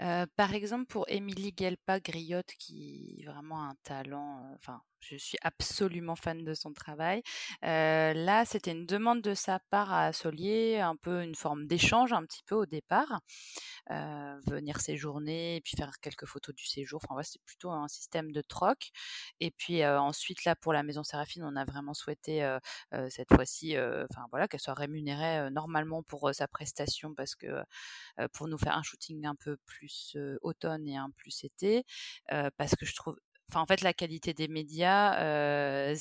S1: Heu, par exemple, pour Émilie Guelpa-Griotte qui vraiment a un talent, enfin, je suis absolument fan de son travail. Heu, là, c'était une demande de sa part à Solier, un peu une forme d'échange un petit peu au départ. Venir séjourner et puis faire quelques photos du séjour. Enfin, ouais, c'est plutôt un système de troc et puis, ensuite là, pour la maison Séraphine, on a vraiment souhaité, cette fois-ci, enfin voilà, qu'elle soit rémunérée, normalement pour, sa prestation parce que, pour nous faire un shooting un peu plus, automne et un plus été, parce que je trouve enfin, en fait, la qualité des médias,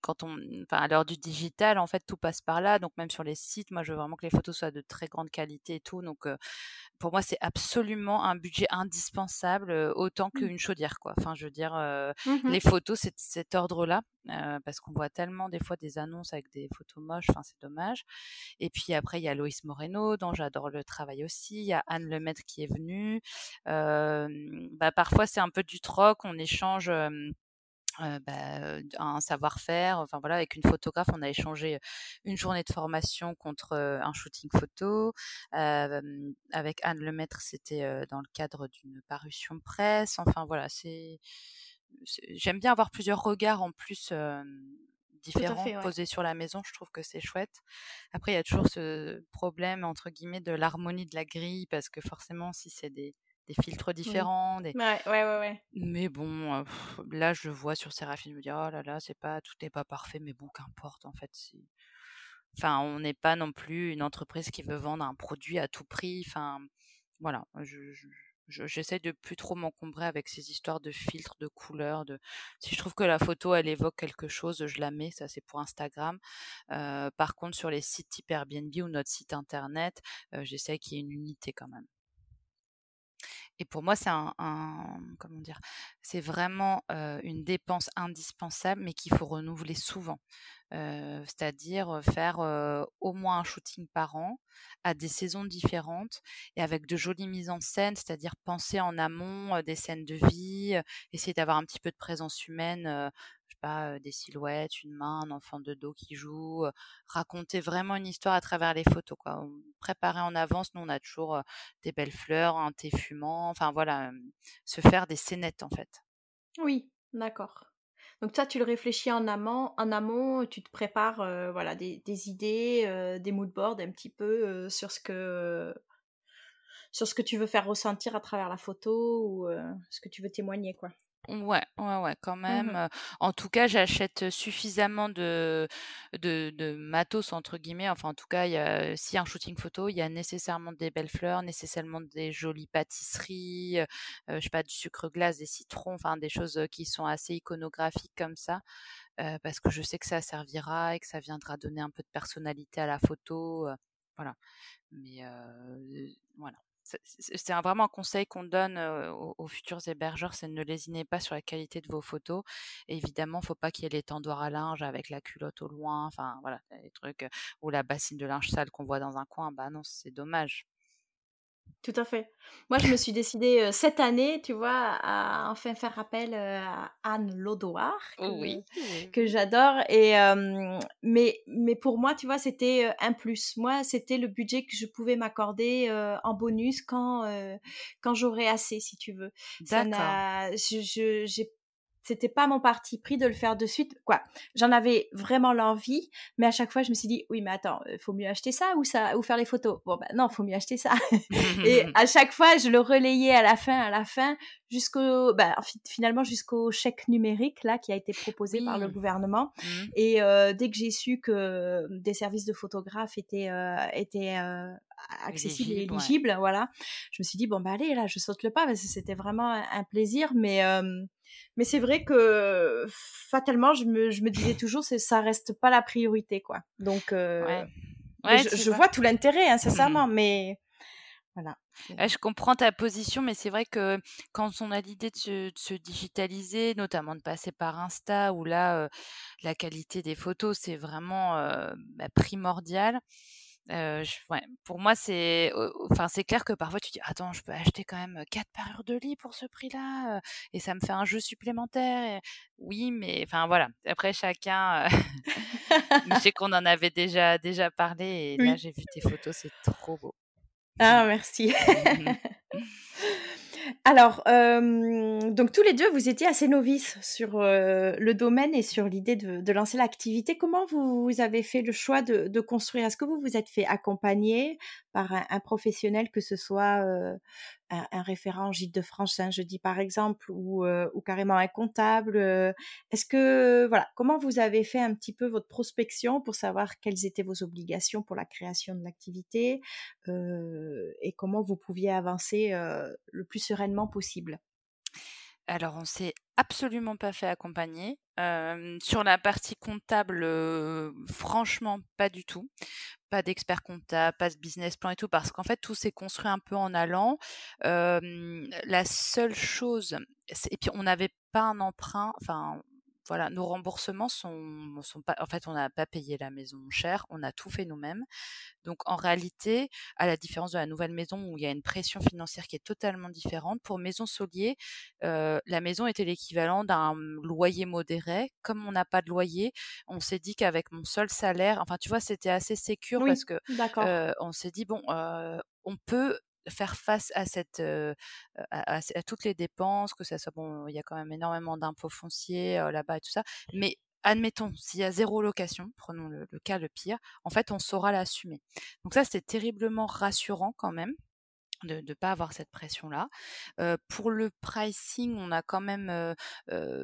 S1: quand on, enfin, à l'heure du digital, en fait, tout passe par là. Donc même sur les sites, moi, je veux vraiment que les photos soient de très grande qualité et tout. Donc pour moi, c'est absolument un budget indispensable, autant mmh. qu'une chaudière, quoi. Enfin, je veux dire, mmh les photos, c'est cet ordre-là, parce qu'on voit tellement des fois des annonces avec des photos moches. Enfin, c'est dommage. Et puis après, il y a Loïs Moreno, dont j'adore le travail aussi. Il y a Anne Lemaitre qui est venue. bah, parfois, c'est un peu du troc. On échange. Bah, un savoir-faire. Enfin voilà, avec une photographe, on a échangé une journée de formation contre un shooting photo. avec Anne Lemaître, c'était dans le cadre d'une parution presse. Enfin voilà, c'est j'aime bien avoir plusieurs regards en plus différents posés sur la maison. Je trouve que c'est chouette. Après, il y a toujours ce problème entre guillemets de l'harmonie de la grille parce que forcément, si c'est des des filtres différents. Des...
S2: Ouais, ouais, ouais,
S1: Mais bon, là, je vois sur Séraphine, je me dis, oh là là, c'est pas, tout n'est pas parfait, mais bon, qu'importe, en fait. Enfin, on n'est pas non plus une entreprise qui veut vendre un produit à tout prix. Enfin, voilà, je, j'essaie de plus trop m'encombrer avec ces histoires de filtres, de couleurs. De... Si je trouve que la photo, elle évoque quelque chose, je la mets. Ça, c'est pour Instagram. par contre, sur les sites type Airbnb ou notre site internet, j'essaie qu'il y ait une unité quand même. Et pour moi, c'est un, comment dire, c'est vraiment une dépense indispensable, mais qu'il faut renouveler souvent. c'est-à-dire faire au moins un shooting par an à des saisons différentes et avec de jolies mises en scène, c'est-à-dire penser en amont des scènes de vie, essayer d'avoir un petit peu de présence humaine pas, des silhouettes, une main, un enfant de dos qui joue, raconter vraiment une histoire à travers les photos, quoi. Préparer en avance, nous on a toujours des belles fleurs, un thé fumant, enfin voilà, se faire des scénettes en fait.
S2: Oui, d'accord. Donc toi, tu le réfléchis en amont, en amont, tu te prépares, voilà, des, idées, des mood boards un petit peu sur ce que sur ce que tu veux faire ressentir à travers la photo ou ce que tu veux témoigner, quoi.
S1: Ouais, ouais, ouais, quand mmh même. en tout cas, j'achète suffisamment de, de, de matos, entre guillemets. Enfin, en tout cas, il y a, s'il y a un shooting photo, il y a nécessairement des belles fleurs, nécessairement des jolies pâtisseries, je sais pas, du sucre glace, des citrons, enfin, des choses qui sont assez iconographiques comme ça. parce que je sais que ça servira et que ça viendra donner un peu de personnalité à la photo. voilà. Mais voilà c'est vraiment un conseil qu'on donne aux, futurs hébergeurs, c'est ne lésinez pas sur la qualité de vos photos. évidemment, il ne faut pas qu'il y ait les tendoirs à linge avec la culotte au loin, enfin voilà, les trucs, ou la bassine de linge sale qu'on voit dans un coin, bah non, c'est dommage.
S2: Tout à fait. Moi, je me suis décidée cette année, tu vois, à enfin faire appel à Anne Lodoir, que, oui. que j'adore. Et mais mais pour moi, tu vois, c'était un plus. Moi, c'était le budget que je pouvais m'accorder en bonus quand quand j'aurais assez, si tu veux. D'accord. Je j'ai c'était pas mon parti pris de le faire de suite. Quoi, j'en avais vraiment l'envie, mais à chaque fois je me suis dit oui, mais attends, il faut mieux acheter ça ou ça ou faire les photos? Bon ben non, faut mieux acheter ça. et à chaque fois je le relayais à la fin, à la fin, jusqu'au bah, finalement jusqu'au chèque numérique là qui a été proposé par le gouvernement. Mmh. Et euh, dès que j'ai su que des services de photographes étaient euh, étaient euh, accessibles et éligibles, voilà, je me suis dit bon bah allez là, je saute le pas parce que c'était vraiment un, plaisir, mais mais c'est vrai que fatalement, je me, je me disais toujours, ça reste pas la priorité, quoi. Donc, euh, je, vois. tout l'intérêt, hein, sincèrement, mais voilà.
S1: je comprends ta position, mais c'est vrai que quand on a l'idée de, se, digitaliser, notamment de passer par Insta, où là, la qualité des photos, c'est vraiment bah, primordial ouais, pour moi, c'est, enfin, c'est clair que parfois tu dis, attends, je peux acheter quand même quatre parures de lit pour ce prix-là, et ça me fait un jeu supplémentaire. Oui, mais enfin voilà. Après, chacun. je sais qu'on en avait déjà déjà parlé, et là, j'ai vu tes photos, c'est trop beau.
S2: Ah, merci. Alors, donc tous les deux, vous étiez assez novices sur le domaine et sur l'idée de, lancer l'activité. Comment vous, avez fait le choix de, construire? Est-ce que vous vous êtes fait accompagner par un, professionnel, que ce soit un, référent gîte de France un jeudi par exemple, ou, ou carrément un comptable Est-ce que voilà, comment vous avez fait un petit peu votre prospection pour savoir quelles étaient vos obligations pour la création de l'activité et comment vous pouviez avancer le plus sereinement possible?
S1: Alors, on s'est absolument pas fait accompagner. sur la partie comptable, franchement, pas du tout. Pas d'expert comptable, pas de business plan et tout, parce qu'en fait, tout s'est construit un peu en allant. la seule chose, et puis on n'avait pas un emprunt, enfin, voilà, nos remboursements sont, sont pas. En fait, on n'a pas payé la maison cher, on a tout fait nous-mêmes. Donc, en réalité, à la différence de la nouvelle maison où il y a une pression financière qui est totalement différente, pour Maison Solier, euh, la maison était l'équivalent d'un loyer modéré. Comme on n'a pas de loyer, on s'est dit qu'avec mon seul salaire, enfin, tu vois, c'était assez sécure parce que euh, on s'est dit bon, euh, on peut faire face à cette à, toutes les dépenses, que ça soit bon, il y a quand même énormément d'impôts fonciers là-bas et tout ça, mais admettons, s'il y a zéro location, prenons le, cas le pire, en fait, on saura l'assumer. Donc ça, c'est terriblement rassurant quand même de ne pas avoir cette pression-là. pour le pricing, on a quand même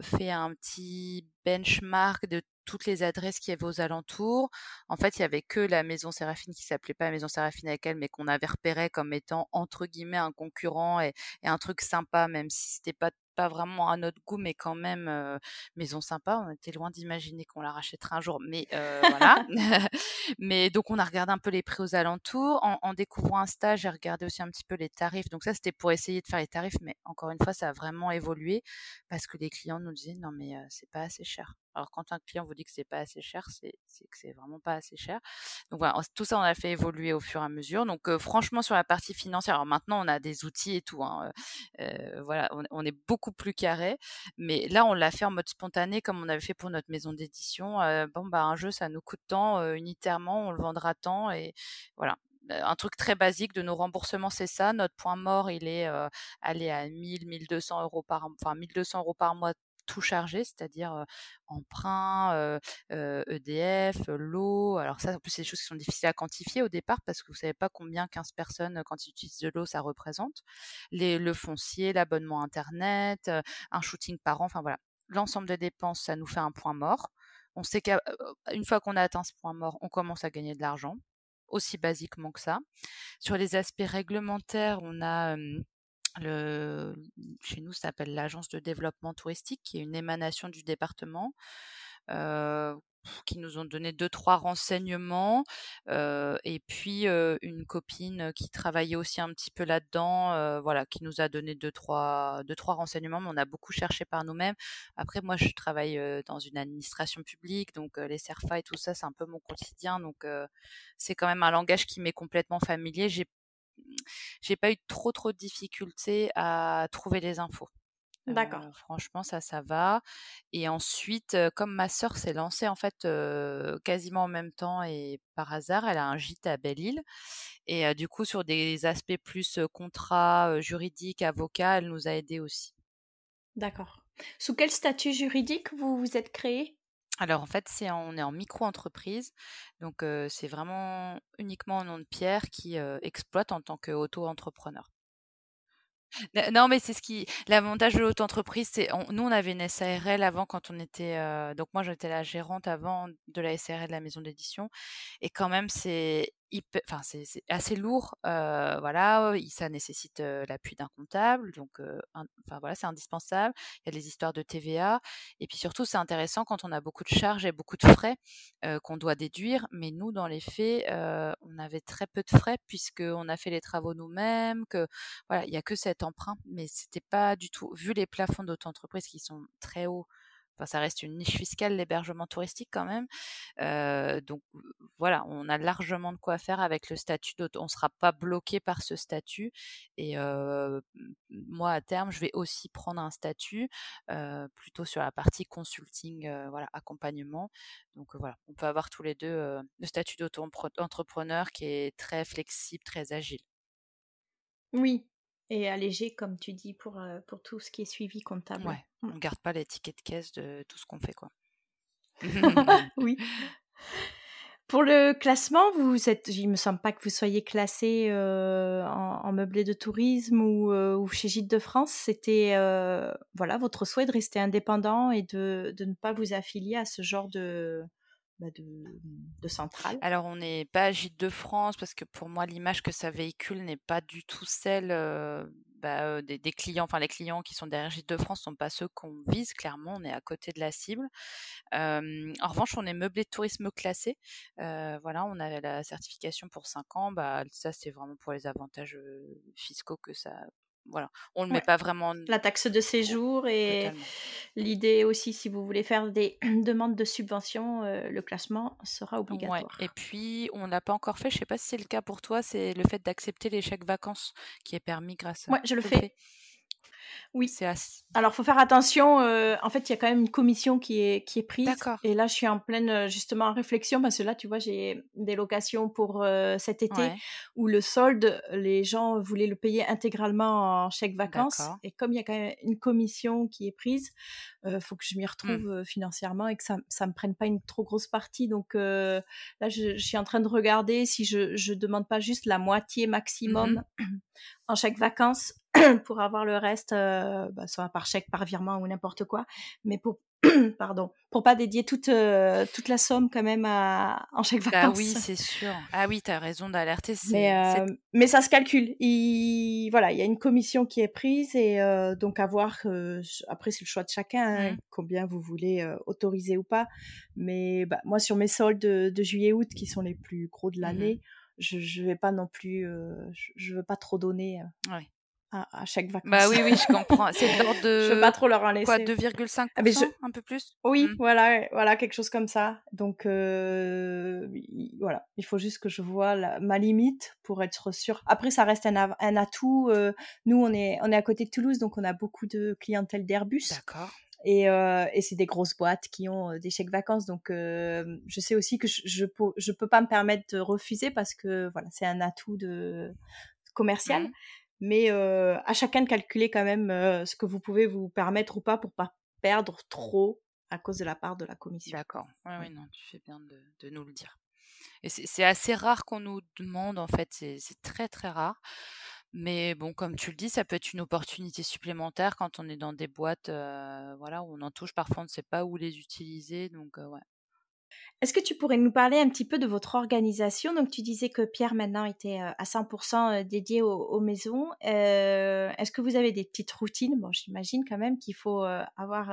S1: fait un petit benchmark de toutes les adresses qui y avait aux alentours. En fait, il y avait que la maison Séraphine qui s'appelait pas maison Séraphine avec elle, mais qu'on avait repéré comme étant entre guillemets un concurrent et, et un truc sympa, même si c'était pas pas vraiment à notre goût, mais quand même maison sympa. On était loin d'imaginer qu'on la rachèterait un jour, mais voilà. mais donc on a regardé un peu les prix aux alentours. En, découvrant un stage, j'ai regardé aussi un petit peu les tarifs. Donc ça, c'était pour essayer de faire les tarifs, mais encore une fois, ça a vraiment évolué parce que les clients nous disaient non mais c'est pas assez cher. Alors quand un client vous dit que c'est pas assez cher, c'est que c'est vraiment pas assez cher. Donc voilà, tout ça on a fait évoluer au fur et à mesure. Donc franchement sur la partie financière, alors maintenant on a des outils et tout. Hein, voilà, on, est beaucoup plus carré. Mais là on l'a fait en mode spontané comme on avait fait pour notre maison d'édition. bon bah un jeu ça nous coûte tant unitairement, on le vendra tant et voilà un truc très basique de nos remboursements, c'est ça. Notre point mort, il est allé à 1000, 1200 euros par, enfin 1200 euros par mois tout chargé, c'est-à-dire emprunt, EDF, e l'eau. Alors ça, en plus, c'est des choses qui sont difficiles à quantifier au départ parce que vous savez pas combien 15 personnes, quand ils utilisent de l'eau, ça représente. Les, le foncier, l'abonnement Internet, un shooting par an, enfin voilà. L'ensemble des dépenses, ça nous fait un point mort. On sait qu'une fois qu'on a atteint ce point mort, on commence à gagner de l'argent, aussi basiquement que ça. Sur les aspects réglementaires, on a chez nous, ça s'appelle l'agence de développement touristique, qui est une émanation du département, euh, qui nous ont donné deux trois renseignements, euh, et puis euh, une copine qui travaillait aussi un petit peu là-dedans, voilà, qui nous a donné deux trois deux trois renseignements. Mais on a beaucoup cherché par nous-mêmes. Après, moi, je travaille dans une administration publique, donc les CERFA et tout ça, c'est un peu mon quotidien, donc c'est quand même un langage qui m'est complètement familier. J'ai j'ai pas eu trop trop de difficultés à trouver les infos.
S2: D'accord.
S1: franchement, ça, ça va. Et ensuite, comme ma sœur s'est lancée en fait quasiment en même temps et par hasard, elle a un gîte à Belle-Île. Et du coup, sur des aspects plus contrat, juridique, avocat, elle nous a aidés aussi.
S2: D'accord. Sous quel statut juridique vous vous êtes créé
S1: alors en fait, on est en micro-entreprise, donc c'est vraiment uniquement au nom de Pierre qui exploite en tant qu'auto-entrepreneur. Non, mais c'est ce qui l'avantage de l'auto-entreprise, c'est nous on avait une SARL avant quand on était donc moi j'étais la gérante avant de la SARL de la maison d'édition et quand même c'est enfin c'est assez lourd, voilà, ça nécessite l'appui d'un comptable, donc enfin voilà, c'est indispensable. Il y a les histoires de TVA, et puis surtout c'est intéressant quand on a beaucoup de charges et beaucoup de frais qu'on doit déduire, mais nous dans les faits, on avait très peu de frais puisqu'on a fait les travaux nous-mêmes, que voilà, il y a que cet emprunt, mais c'était pas du tout vu les plafonds d'auto-entreprise qui sont très hauts Ça reste une niche fiscale, l'hébergement touristique quand même. donc voilà, on a largement de quoi faire avec le statut. On ne sera pas bloqué par ce statut. Et moi, à terme, je vais aussi prendre un statut plutôt sur la partie consulting, voilà, accompagnement. Donc voilà, on peut avoir tous les deux le statut d'auto-entrepreneur qui est très flexible, très agile.
S2: Oui, et allégé, comme tu dis, pour, pour tout ce qui est suivi comptable.
S1: Ouais, mmh. on garde pas l'étiquette de caisse de tout ce qu'on fait, quoi.
S2: oui. Pour le classement, vous êtes, il me semble pas que vous soyez classé en, meublé de tourisme ou, ou chez Gîtes de France. C'était voilà votre souhait de rester indépendant et de, de, ne pas vous affilier à ce genre de, bah, de, centrale
S1: Alors, on n'est pas Gîte de France parce que pour moi, l'image que ça véhicule n'est pas du tout celle bah, des, clients, enfin les clients qui sont derrière Gîtes de France sont pas ceux qu'on vise. Clairement, on est à côté de la cible. en revanche, on est meublé de tourisme classé. voilà, on a la certification pour 5 ans. Bah, ça, c'est vraiment pour les avantages fiscaux que ça voilà, on ne le met pas vraiment.
S2: La taxe de séjour et l'idée aussi, si vous voulez faire des demandes de subvention, euh, le classement sera obligatoire.
S1: Et puis, on l'a pas encore fait, je ne sais pas si c'est le cas pour toi, c'est le fait d'accepter les chèques vacances qui est permis grâce
S2: à. Oui, je le fais. Oui. C'est Alors, faut faire attention. Euh, en fait, il y a quand même une commission qui est, qui est prise. Et là, je suis en pleine, euh, justement, réflexion parce que là, tu vois, j'ai des locations pour euh, cet été où le solde, les gens voulaient le payer intégralement en chèque vacances. Et comme il y a quand même une commission qui est prise, il faut que je m'y mmh. retrouve financièrement et que ça ne me prenne pas une trop grosse partie. Donc là, je, suis en train de regarder si je ne demande pas juste la moitié mmh maximum en chèque vacances pour avoir le reste, euh, bah, soit par chèque, par virement ou n'importe quoi, mais pour pardon, pour pas dédier toute euh, toute la somme quand même à en chèque
S1: vacances. Ah oui, c'est sûr. Ah oui, tu as raison d'alerter.
S2: Mais euh, mais ça se calcule. Il voilà, il y a une commission qui est prise et donc à voir. après, c'est le choix de chacun, hein, mmh. combien vous voulez autoriser ou pas. Mais bah, moi, sur mes soldes de, juillet-août, qui sont les plus gros de mmh l'année, je je vais pas non plus, je, je, veux pas trop donner. Ouais à, chaque vacances.
S1: Bah oui, oui, je comprends. C'est de l'ordre de.
S2: je veux pas trop leur en laisser.
S1: Quoi, 2,5% ah, Un peu plus?
S2: Oui, mmh. voilà, voilà, quelque chose comme ça. Donc, euh, voilà, il faut juste que je vois ma limite pour être sûr. Après, ça reste un, un atout. Euh, nous, on est, on est à côté de Toulouse, donc on a beaucoup de clientèle d'Airbus.
S1: D'accord.
S2: Et, euh, et c'est des grosses boîtes qui ont des chèques vacances. Donc, je sais aussi que je, je, peux, je peux pas me permettre de refuser parce que voilà, c'est un atout de commercial. Mmh mais à chacun de calculer quand même ce que vous pouvez vous permettre ou pas pour pas perdre trop à cause de la part de la commission.
S1: D'accord. Oui, oui, non, tu fais bien de, de nous le dire. Et c'est assez rare qu'on nous demande, en fait, c'est très très rare. Mais bon, comme tu le dis, ça peut être une opportunité supplémentaire quand on est dans des boîtes voilà, où on en touche. Parfois, on ne sait pas où les utiliser. Donc, ouais,
S2: est-ce que tu pourrais nous parler un petit peu de votre organisation? Donc, tu disais que Pierre maintenant était à 100% dédié aux, maisons. Est-ce que vous avez des petites routines? Bon, j'imagine quand même qu'il faut avoir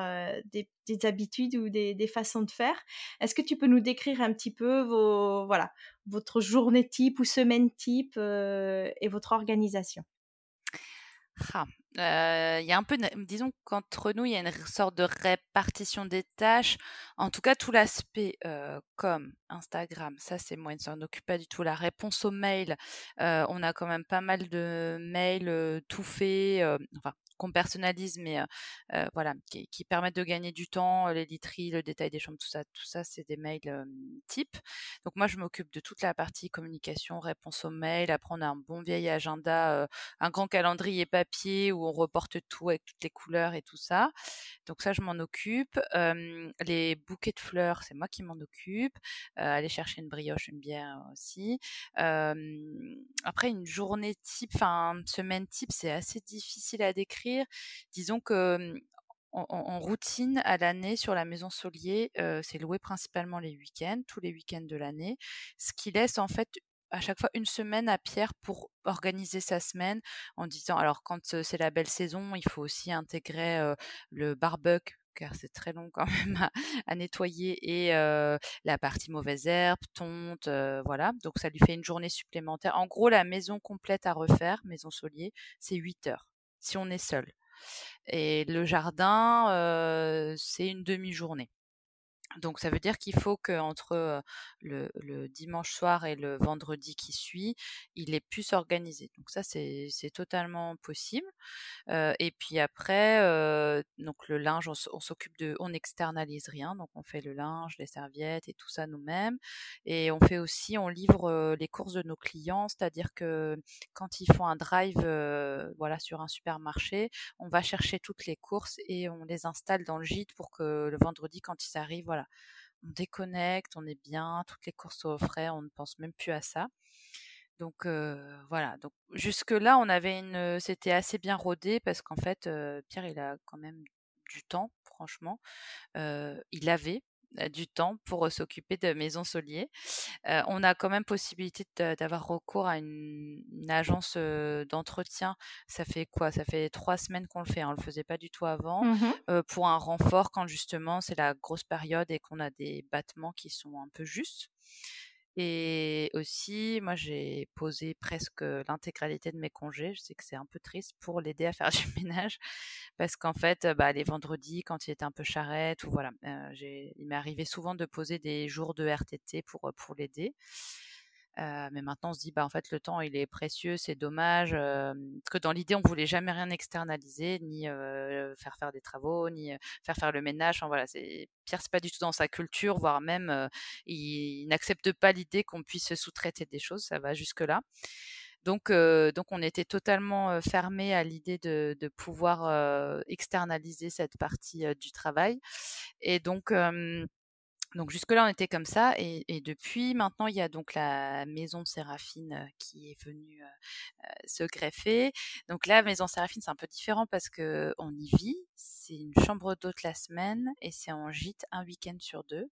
S2: des, habitudes ou des, des, façons de faire. Est-ce que tu peux nous décrire un petit peu vos, voilà, votre journée type ou semaine type et votre organisation?
S1: Ah, il y a un peu, disons qu'entre nous, il y a une sorte de répartition des tâches. En tout cas, tout l'aspect comme Instagram, ça c'est moi, il ne s'en occupe pas du tout. La réponse aux mails, on a quand même pas mal de mails tout faits, enfin qu'on personnalise, mais voilà, qui, permettent de gagner du temps, les literies, le détail des chambres, tout ça, tout ça, c'est des mails type. Donc moi, je m'occupe de toute la partie communication, réponse aux mails. Après, on a un bon vieil agenda, un grand calendrier papier où on reporte tout avec toutes les couleurs et tout ça. Donc ça, je m'en occupe. les bouquets de fleurs, c'est moi qui m'en occupe. aller chercher une brioche, une bière aussi. après, une journée type, enfin, semaine type, c'est assez difficile à décrire Disons que mmh, en, routine à l'année sur la maison Solier, c'est loué principalement les week-ends, tous les week-ends de l'année, ce qui laisse en fait à chaque fois une semaine à Pierre pour organiser sa semaine en disant alors quand c'est la belle saison, il faut aussi intégrer le barbecue car c'est très long quand même à, nettoyer et la partie mauvaise herbe, tonte, voilà. Donc ça lui fait une journée supplémentaire. En gros, la maison complète à refaire, maison Solier, c'est 8 heures si on est seul. Et le jardin, c'est une demi-journée. Donc ça veut dire qu'il faut qu'entre le, le dimanche soir et le vendredi qui suit, il ait pu s'organiser. Donc ça c'est totalement possible. et puis après, le linge, on, s'occupe de, on n'externalise rien, donc on fait le linge, les serviettes et tout ça nous-mêmes. Et on fait aussi, on livre les courses de nos clients, c'est-à-dire que quand ils font un drive, voilà, sur un supermarché, on va chercher toutes les courses et on les installe dans le gîte pour que le vendredi, quand ils arrivent, voilà on déconnecte, on est bien, toutes les courses sont au on ne pense même plus à ça. Donc voilà. Donc jusque là, on avait une, c'était assez bien rodé parce qu'en fait, Pierre, il a quand même du temps, franchement. il avait du temps pour s'occuper de Maison Solier. on a quand même possibilité d'avoir recours à une, agence d'entretien. Ça fait quoi? Ça fait trois semaines qu'on le fait. Hein, on le faisait pas du tout avant. Mmh pour un renfort quand justement c'est la grosse période et qu'on a des battements qui sont un peu justes. Et aussi, moi, j'ai posé presque l'intégralité de mes congés. Je sais que c'est un peu triste pour l'aider à faire du ménage, parce qu'en fait, bah, les vendredis, quand il était un peu charrette, ou voilà, il m'est arrivé souvent de poser des jours de RTT pour pour l'aider mais maintenant, on se dit, bah, en fait, le temps, il est précieux, c'est dommage. parce que dans l'idée, on voulait jamais rien externaliser, ni faire faire des travaux, ni faire faire le ménage. Enfin, voilà, c'est Pierre, c'est pas du tout dans sa culture, voire même, il, n'accepte pas l'idée qu'on puisse sous-traiter des choses. Ça va jusque là. Donc, donc, on était totalement fermé à l'idée de, de pouvoir externaliser cette partie du travail. Et donc, donc jusque-là, on était comme ça. Et, depuis, maintenant, il y a donc la maison Séraphine qui est venue se greffer. Donc là, maison Séraphine, c'est un peu différent parce que on y vit. C'est une chambre d'hôte la semaine et c'est en gîte un week-end sur deux.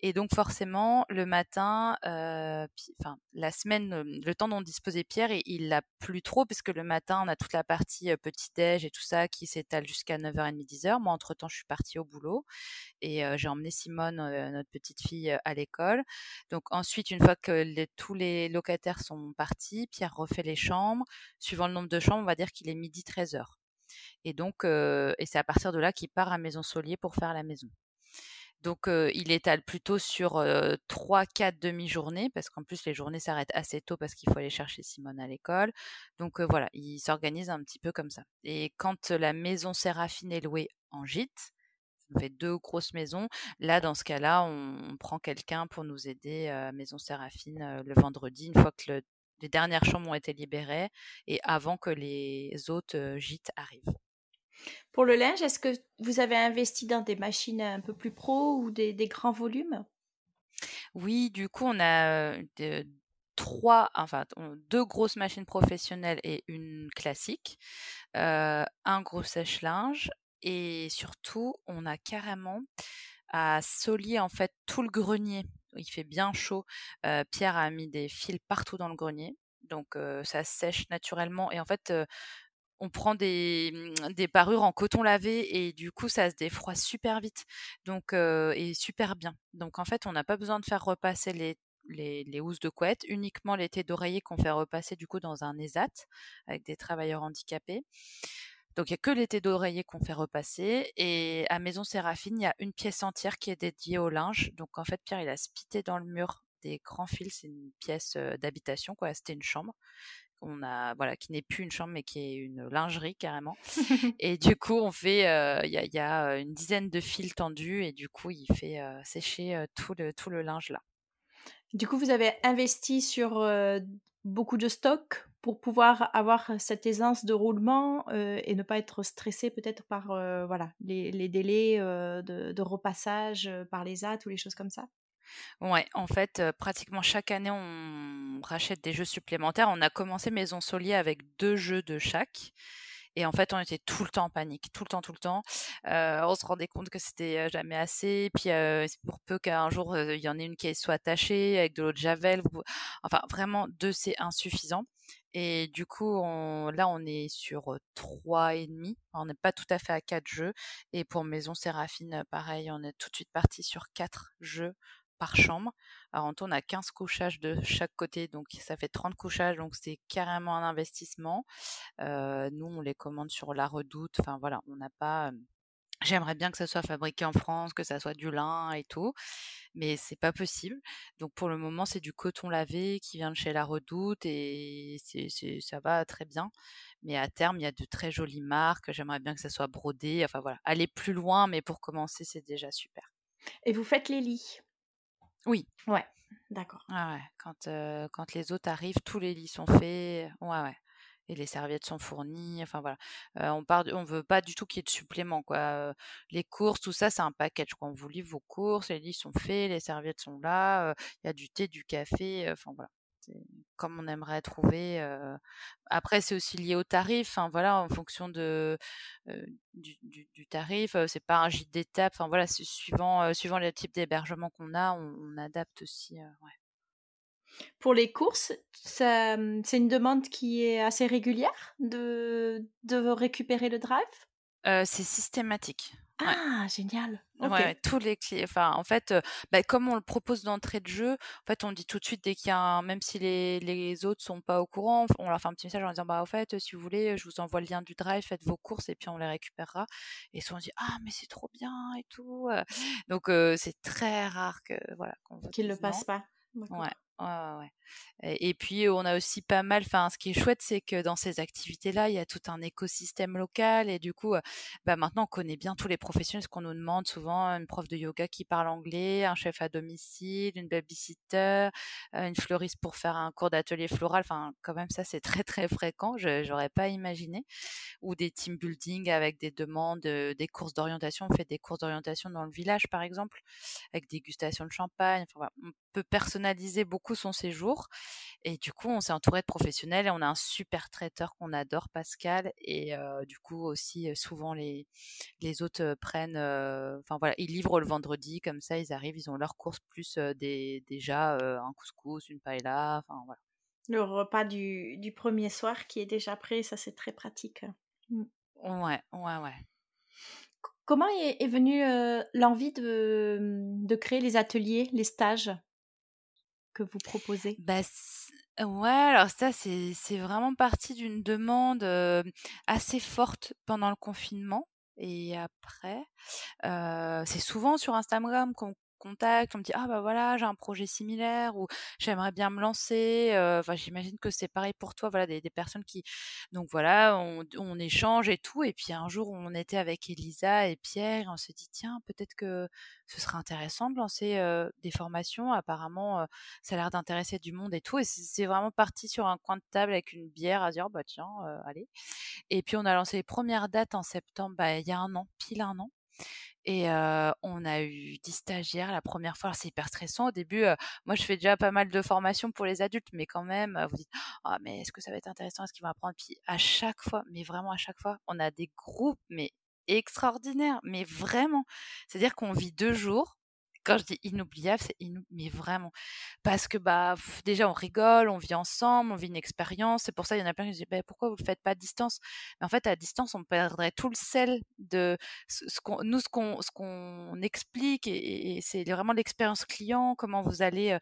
S1: Et donc forcément, le matin, enfin la semaine, le temps dont disposait Pierre, il l'a plus trop parce que le matin, on a toute la partie petit déj et tout ça qui s'étale jusqu'à 9h30, 10h. Moi, entre temps, je suis partie au boulot et j'ai emmené Simone, notre petite fille, à l'école. Donc ensuite, une fois que tous les locataires sont partis, Pierre refait les chambres. Suivant le nombre de chambres, on va dire qu'il est midi 13h. Et donc, et c'est à partir de là qu'il part à Maison Solier pour faire la maison. Donc, il étale plutôt sur trois, quatre demi-journées, parce qu'en plus, les journées s'arrêtent assez tôt parce qu'il faut aller chercher Simone à l'école. Donc, voilà, il s'organise un petit peu comme ça. Et quand la maison Séraphine est louée en gîte, ça fait deux grosses maisons. Là, dans ce cas-là, on, prend quelqu'un pour nous aider à Maison Séraphine le vendredi, une fois que les dernières chambres ont été libérées et avant que les autres gîtes arrivent.
S2: Pour le linge, est-ce que vous avez investi dans des machines un peu plus pro ou des, grands volumes?
S1: Oui, du coup, on a trois, enfin deux grosses machines professionnelles et une classique, un gros sèche-linge et surtout, on a carrément à solier en fait tout le grenier. Il fait bien chaud. Pierre a mis des fils partout dans le grenier, donc ça sèche naturellement et en fait on prend des, mmh, des, parures en coton lavé et du coup ça se défroisse super vite donc et super bien. Donc en fait on n'a pas besoin de faire repasser les, les, housses de couette, uniquement l'été d'oreiller qu'on fait repasser du coup dans un ESAT avec des travailleurs handicapés. Donc il n'y a que l'été d'oreiller qu'on fait repasser. Et à Maison Séraphine, il y a une pièce entière qui est dédiée au linge. Donc en fait, Pierre, il a spité dans le mur des grands fils. C'est une pièce d'habitation, quoi. C'était une chambre on a voilà qui n'est plus une chambre mais qui est une lingerie carrément. Et du coup on fait il y, a, une dizaine de fils tendus et du coup il fait sécher tout le tout le linge là.
S2: Du coup vous avez investi sur beaucoup de stocks pour pouvoir avoir cette aisance de roulement et ne pas être stressé peut-être par voilà les, délais de, de, repassage par les AT ou les choses comme ça?
S1: Ouais, en fait, pratiquement chaque année, on rachète des jeux supplémentaires. On a commencé Maison Solier avec deux jeux de chaque. Et en fait, on était tout le temps en panique, tout le temps, tout le temps. on se rendait compte que c'était jamais assez. Puis, c'est pour peu qu'un jour, il y en ait une qui soit attachée avec de l'eau de javel. Enfin, vraiment, deux, c'est insuffisant. Et du coup, là, on est sur trois et demi. On n'est pas tout à fait à quatre jeux. Et pour Maison Séraphine, pareil, on est tout de suite parti sur quatre jeux par chambre. Alors en tout, on a 15 couchages de chaque côté, donc ça fait 30 couchages, donc c'est carrément un investissement. nous, on les commande sur la redoute. Enfin voilà, on n'a pas. J'aimerais bien que ça soit fabriqué en France, que ça soit du lin et tout, mais c'est pas possible. Donc pour le moment, c'est du coton lavé qui vient de chez la Redoute et ça va très bien. Mais à terme, il y a de très jolies marques. J'aimerais bien que ça soit brodé. Enfin voilà, aller plus loin, mais pour commencer, c'est déjà super.
S2: Et vous faites les lits?
S1: Oui.
S2: Ouais, d'accord.
S1: Ah ouais. Quand, quand les autres arrivent, tous les lits sont faits. Ouais, ouais. Et les serviettes sont fournies. Enfin voilà. on part, on veut pas du tout qu'il y ait de supplément quoi. les courses, tout ça, c'est un package. Quand on vous livre vos courses, les lits sont faits, les serviettes sont là. Il y a du thé, du café. Enfin voilà. Comme on aimerait trouver. Après, c'est aussi lié au tarif. Enfin, voilà, en fonction de, du, du, tarif, c'est pas un gîte d'étape. Enfin, voilà, suivant, suivant le type d'hébergement qu'on a, on, adapte aussi.
S2: Pour les courses, c'est une demande qui est assez régulière de, de récupérer le drive?
S1: C'est systématique.
S2: Ah, génial.
S1: Ouais, tous les clients. Enfin, en fait, bah, comme on le propose d'entrée de jeu, en fait, on dit tout de suite dès qu'il y a un, même si les, les autres sont pas au courant, on leur fait un petit message en disant bah, au fait, si vous voulez, je vous envoie le lien du drive, faites vos courses et puis on les récupérera. Et souvent on dit ah mais c'est trop bien et tout. Donc c'est très rare que voilà
S2: qu'ils le passent pas.
S1: Ouais. Et, puis on a aussi pas mal. Enfin, ce qui est chouette, c'est que dans ces activités-là, il y a tout un écosystème local et du coup, bah maintenant on connaît bien tous les professionnels. Ce qu'on nous demande souvent, une prof de yoga qui parle anglais, un chef à domicile, une babysitter, une fleuriste pour faire un cours d'atelier floral. Enfin, quand même, ça c'est très très fréquent. Je j'aurais pas imaginé. Ou des team building avec des demandes, des courses d'orientation. On fait des courses d'orientation dans le village, par exemple, avec dégustation de champagne. On peut personnaliser beaucoup son séjour. Et du coup, on s'est entouré de professionnels et on a un super traiteur qu'on adore, Pascal. Et du coup, aussi, souvent, les, les autres prennent. Enfin, voilà, ils livrent le vendredi, comme ça, ils arrivent, ils ont leur course plus des, déjà un couscous, une paella. Enfin, voilà.
S2: Le repas du, du, premier soir qui est déjà prêt, ça, c'est très pratique.
S1: Mmh. Ouais, ouais, ouais.
S2: Comment est, est venue l'envie de, de créer les ateliers, les stages? Que vous proposez?
S1: Bah, Ouais, alors ça, c'est vraiment parti d'une demande assez forte pendant le confinement. Et après, c'est souvent sur Instagram qu'on contact, on me dit ah bah voilà j'ai un projet similaire ou j'aimerais bien me lancer. Enfin j'imagine que c'est pareil pour toi, voilà des, personnes qui donc voilà on, on, échange et tout et puis un jour on était avec Elisa et Pierre et on se dit tiens peut-être que ce serait intéressant de lancer des formations. Apparemment ça a l'air d'intéresser du monde et tout et c'est vraiment parti sur un coin de table avec une bière à dire bah tiens allez et puis on a lancé les premières dates en septembre bah, il y a un an pile un an et on a eu 10 stagiaires la première fois. C'est hyper stressant au début. moi, je fais déjà pas mal de formations pour les adultes, mais quand même, vous dites «Ah, mais est-ce que ça va être intéressant? Est-ce qu'ils vont apprendre? Puis à chaque fois, mais vraiment à chaque fois, on a des groupes, mais extraordinaires, mais vraiment. C'est-à-dire qu'on vit deux jours quand je dis inoubliable, c'est inoubliable, mais vraiment. Parce que bah déjà on rigole, on vit ensemble, on vit une expérience. C'est pour ça il y en a plein qui disent bah, pourquoi vous le faites pas à distance? Mais en fait à distance on perdrait tout le sel de ce qu'on nous ce qu'on ce qu'on explique et, c'est vraiment l'expérience client, comment vous allez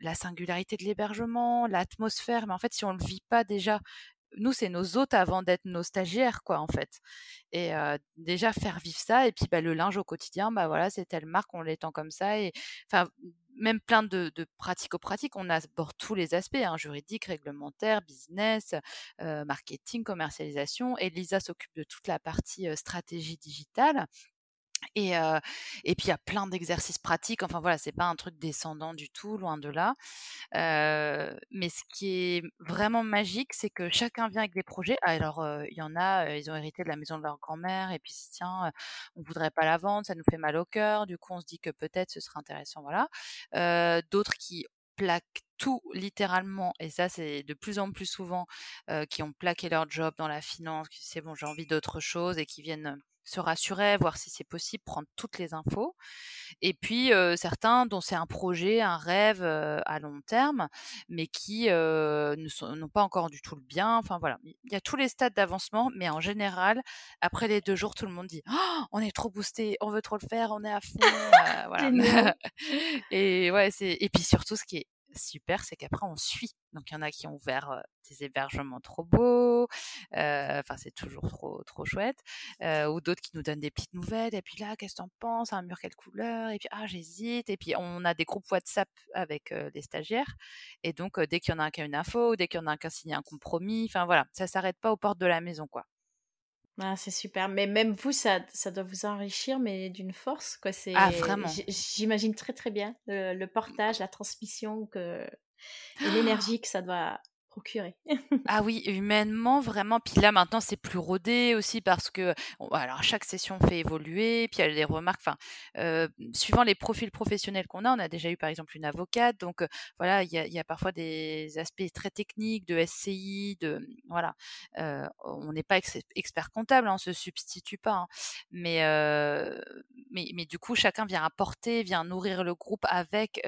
S1: la singularité de l'hébergement, l'atmosphère. Mais en fait si on le vit pas déjà nous, c'est nos hôtes avant d'être nos stagiaires, quoi, en fait. Et déjà faire vivre ça, et puis bah, le linge au quotidien, bah voilà, c'est telle marque, on l'étend comme ça, et enfin même plein de, de pratico-pratiques, on aborde tous les aspects, hein, juridique, réglementaire, business, marketing, commercialisation. Et Lisa s'occupe de toute la partie stratégie digitale. Et, puis il y a plein d'exercices pratiques. Enfin voilà, c'est pas un truc descendant du tout, loin de là. mais ce qui est vraiment magique, c'est que chacun vient avec des projets. Alors il y en a, ils ont hérité de la maison de leur grand-mère et puis tiens, on voudrait pas la vendre, ça nous fait mal au cœur. Du coup, on se dit que peut-être ce serait intéressant. Voilà. D'autres qui plaquent tout littéralement, et ça c'est de plus en plus souvent, qui ont plaqué leur job dans la finance, qui c'est bon, j'ai envie d'autre chose et qui viennent se rassurer, voir si c'est possible, prendre toutes les infos. Et puis certains dont c'est un projet, un rêve à long terme, mais qui n'ont pas encore du tout le bien. Enfin voilà, il y a tous les stades d'avancement, mais en général, après les deux jours, tout le monde dit «Oh, on est trop boosté, on veut trop le faire, on est à fond. voilà. et ouais, c'est et puis surtout ce qui est super, c'est qu'après on suit. Donc il y en a qui ont ouvert des hébergements trop beaux, enfin c'est toujours trop chouette, ou d'autres qui nous donnent des petites nouvelles. Et puis là, qu'est-ce que t'en penses? Un mur quelle couleur? Et puis ah j'hésite. Et puis on a des groupes WhatsApp avec les stagiaires. Et donc dès qu'il y en a un qui a une info, dès qu'il y en a un qui a signé un compromis, enfin voilà, ça s'arrête pas aux portes de la maison quoi.
S2: Ah, c'est super. Mais même vous, ça, ça doit vous enrichir, mais d'une force. Quoi. C'est,
S1: ah, vraiment.
S2: J'imagine très, très bien le, le, portage, la transmission que, et l'énergie que ça doit
S1: ah oui, humainement, vraiment. Puis là, maintenant, c'est plus rodé aussi parce que, alors, chaque session fait évoluer, puis il y a des remarques. Enfin, suivant les profils professionnels qu'on a, on a déjà eu, par exemple, une avocate. Donc, voilà, il y a, parfois des aspects très techniques de SCI, de, voilà. on n'est pas expert comptable, hein, on se substitue pas. Hein. mais, du coup, chacun vient apporter, vient nourrir le groupe avec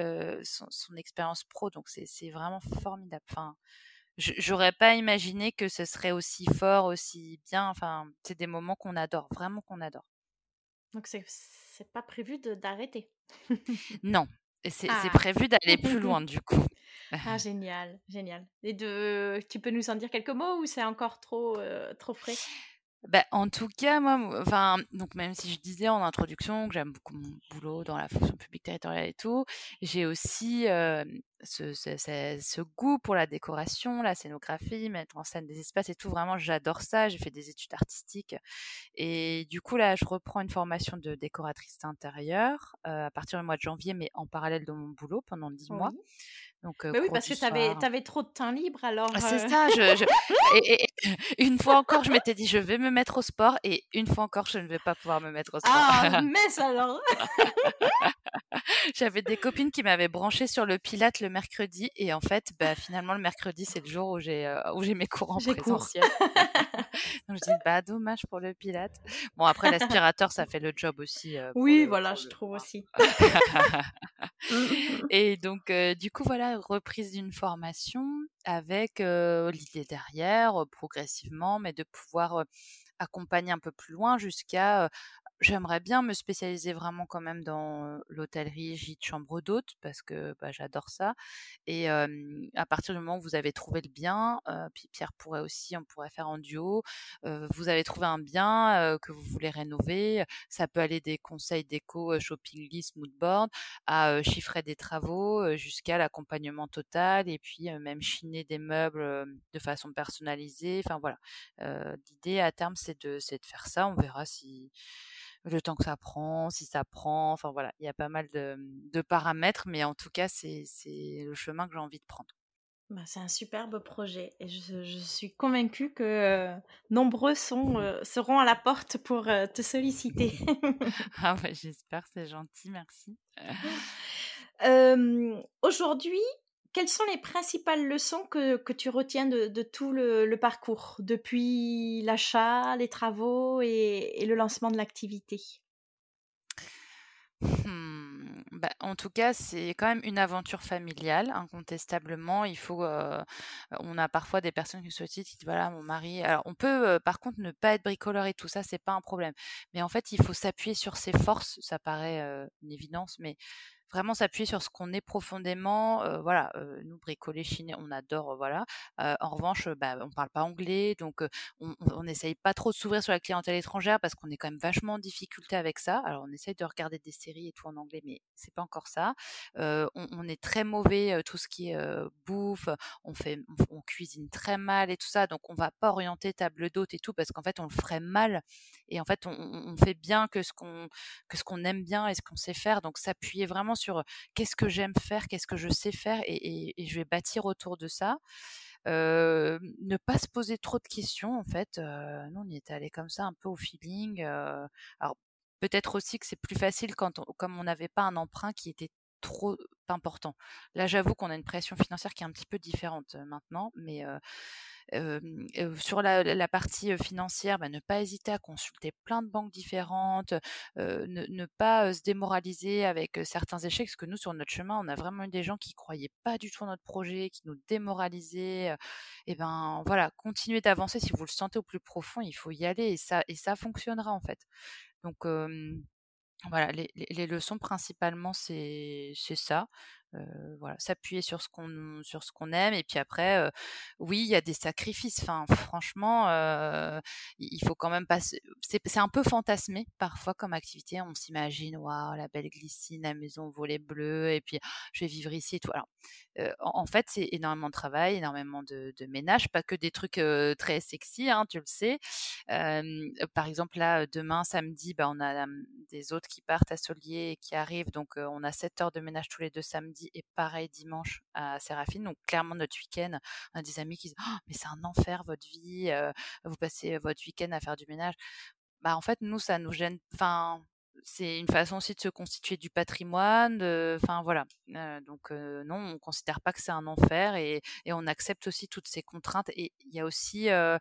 S1: son, expérience pro. Donc, c'est vraiment formidable. J'aurais pas imaginé que ce serait aussi fort, aussi bien. Enfin, c'est des moments qu'on adore, vraiment qu'on adore.
S2: Donc c'est c'est pas prévu d'arrêter.
S1: non, c'est ah. prévu d'aller plus loin du coup.
S2: ah génial, génial. Et de, tu peux nous en dire quelques mots ou c'est encore trop euh, trop frais?
S1: Bah, en tout cas, moi, enfin, donc même si je disais en introduction que j'aime beaucoup mon boulot dans la fonction publique territoriale et tout, j'ai aussi ce, ce, goût pour la décoration, la scénographie, mettre en scène des espaces et tout. Vraiment, j'adore ça. J'ai fait des études artistiques et du coup là, je reprends une formation de décoratrice intérieure à partir du mois de janvier, mais en parallèle de mon boulot pendant dix mois.
S2: Donc, oui, parce que tu avais, trop de temps libre alors.
S1: Ah, c'est ça. Je, Et, une fois encore, je m'étais dit, je vais me mettre au sport. Et une fois encore, je ne vais pas pouvoir me mettre au sport.
S2: Ah, mais alors
S1: J'avais des copines qui m'avaient branché sur le Pilate le mercredi. Et en fait, bah, finalement, le mercredi, c'est le jour où j'ai j'ai mes cours en présentiel. Donc, je dis, bah, dommage pour le Pilate. Bon, après, l'aspirateur, ça fait le job aussi.
S2: oui, voilà, je trouve aussi.
S1: et donc, du coup, voilà, reprise d'une formation avec l'idée derrière, progressivement, mais de pouvoir accompagner un peu plus loin jusqu'à J'aimerais bien me spécialiser vraiment quand même dans l'hôtellerie, gîte, chambre d'hôte parce que bah, j'adore ça. Et à partir du moment où vous avez trouvé le bien, puis Pierre pourrait aussi, on pourrait faire en duo. vous avez trouvé un bien que vous voulez rénover, ça peut aller des conseils déco, shopping list, moodboard, à chiffrer des travaux jusqu'à l'accompagnement total et puis même chiner des meubles de façon personnalisée. Enfin voilà, l'idée à terme c'est de faire ça. On verra si le temps que ça prend, si ça prend. Enfin voilà, il y a pas mal de, paramètres, mais en tout cas, c'est le chemin que j'ai envie de prendre.
S2: Bah, c'est un superbe projet et je, suis convaincue que nombreux sont, seront à la porte pour te solliciter.
S1: ah ouais, j'espère, c'est gentil, merci.
S2: Aujourd'hui, quelles sont les principales leçons que, tu retiens de, tout le, parcours, depuis l'achat, les travaux et, le lancement de l'activité?
S1: Hmm, bah, en tout cas, c'est quand même une aventure familiale, incontestablement. Il faut, euh, on a parfois des personnes qui se disent, voilà, mon mari. Alors, on peut, euh, par contre, ne pas être bricoleur et tout ça, c'est pas un problème. Mais en fait, il faut s'appuyer sur ses forces. Ça paraît euh, une évidence, mais vraiment s'appuyer sur ce qu'on est profondément. voilà, nous bricoler, chiner, on adore, voilà. en revanche, bah, on parle pas anglais, donc on n'essaye pas trop de s'ouvrir sur la clientèle étrangère parce qu'on est quand même vachement en difficulté avec ça. Alors on essaye de regarder des séries et tout en anglais, mais c'est pas encore ça. On, est très mauvais tout ce qui est bouffe, on fait, on, cuisine très mal et tout ça, donc on va pas orienter table d'hôte et tout parce qu'en fait on le ferait mal et en fait on, on fait bien que ce qu'on que ce qu'on aime bien et ce qu'on sait faire, donc s'appuyer vraiment sur qu'est-ce que j'aime faire, qu'est-ce que je sais faire, et, je vais bâtir autour de ça. ne pas se poser trop de questions en fait. nous on y était allé comme ça un peu au feeling. alors peut-être aussi que c'est plus facile quand comme on n'avait pas un emprunt qui était trop important. Là j'avoue qu'on a une pression financière qui est un petit peu différente maintenant, mais sur la, partie financière, bah, ne pas hésiter à consulter plein de banques différentes, ne, pas se démoraliser avec certains échecs, parce que nous, sur notre chemin, on a vraiment eu des gens qui croyaient pas du tout en notre projet, qui nous démoralisaient. et ben voilà, continuez d'avancer si vous le sentez au plus profond, il faut y aller et ça, et ça fonctionnera en fait. Donc voilà, les, les, leçons principalement, c'est ça voilà, s'appuyer sur ce qu'on sur ce qu'on aime. Et puis après oui il y a des sacrifices. Franchement il faut quand même pas c'est c'est un peu fantasmé parfois comme activité. On s'imagine waouh la belle glycine la maison volet bleu et puis je vais vivre ici tout. En, fait c'est énormément de travail énormément de, de, ménage pas que des trucs très sexy hein, tu le sais. Par exemple là demain samedi bah, on a des autres qui partent à Solier et qui arrivent. Donc on a 7 heures de ménage tous les deux samedis et pareil dimanche à Séraphine. Donc clairement notre week-end, on a des amis qui disent «Oh, mais c'est un enfer votre vie, vous passez votre week-end à faire du ménage. Bah en fait nous ça nous gêne. Enfin c'est une façon aussi de se constituer du patrimoine. Enfin voilà. donc non, on considère pas que c'est un enfer et, et, on accepte aussi toutes ces contraintes. Et il y a aussi un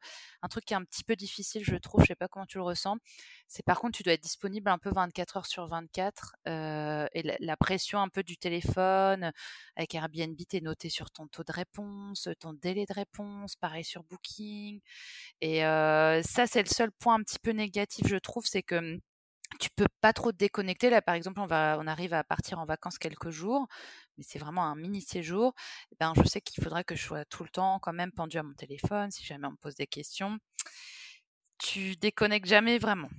S1: truc qui est un petit peu difficile, je trouve. Je sais pas comment tu le ressens. C'est par contre, tu dois être disponible un peu 24 heures sur 24 et la, pression un peu du téléphone avec Airbnb, t'es noté sur ton taux de réponse, ton délai de réponse, pareil sur Booking. Et ça, c'est le seul point un petit peu négatif, je trouve, c'est que tu peux pas trop te déconnecter. Là, par exemple, on va, on arrive à partir en vacances quelques jours, mais c'est vraiment un mini séjour. Eh ben, je sais qu'il faudra que je sois tout le temps quand même pendu à mon téléphone si jamais on me pose des questions. Tu déconnectes jamais vraiment?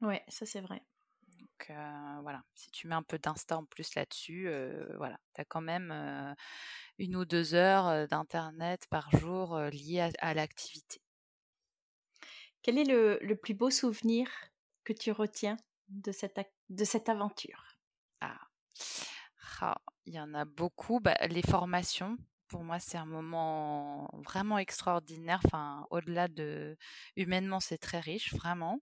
S2: Ouais, ça c'est vrai.
S1: Donc euh, voilà, si tu mets un peu d'instant en plus là-dessus, euh, voilà, tu as quand même euh, une ou deux heures d'internet par jour liées à, l'activité.
S2: Quel est le, le plus beau souvenir? Que tu retiens de cette, de cette aventure?
S1: Ah. ah. Il y en a beaucoup. Bah, les formations, pour moi, c'est un moment vraiment extraordinaire. Enfin, au-delà de humainement, c'est très riche, vraiment.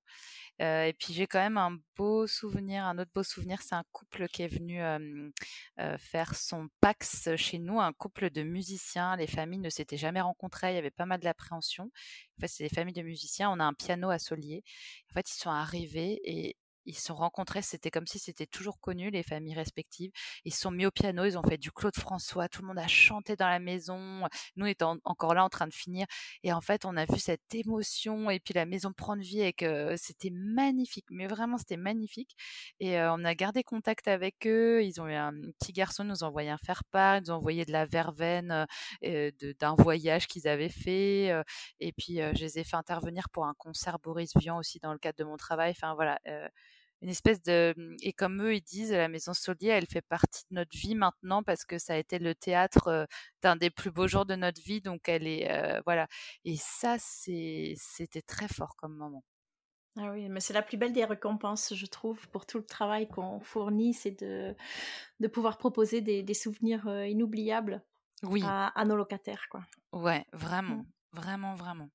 S1: Euh, et puis j'ai quand même un beau souvenir, un autre beau souvenir, c'est un couple qui est venu euh, faire son Pax chez nous, un couple de musiciens. Les familles ne s'étaient jamais rencontrées, il y avait pas mal d'appréhension. En fait, c'est des familles de musiciens. On a un piano à Solier. En fait, ils sont arrivés et ils se sont rencontrés, c'était comme si c'était toujours connu, les familles respectives. Ils se sont mis au piano, ils ont fait du Claude François, tout le monde a chanté dans la maison, nous étant encore là en train de finir. Et en fait, on a vu cette émotion et puis la maison prendre vie et que c'était magnifique, mais vraiment c'était magnifique. Et on a gardé contact avec eux, ils ont eu un petit garçon, nous a envoyé un faire-part, ils nous ont envoyé de la verveine d'un voyage qu'ils avaient fait. et puis, je les ai fait intervenir pour un concert Boris Vian aussi dans le cadre de mon travail. Enfin voilà une espèce de mmh, et comme eux ils disent la maison Solier elle fait partie de notre vie maintenant parce que ça a été le théâtre d'un des plus beaux jours de notre vie donc elle est voilà et ça c'est c'était très fort comme moment.
S2: Ah oui, mais c'est la plus belle des récompenses, je trouve, pour tout le travail qu'on fournit, c'est de, de pouvoir proposer des, des souvenirs inoubliables oui. à, nos locataires. Quoi.
S1: Ouais, vraiment, mmh. vraiment, vraiment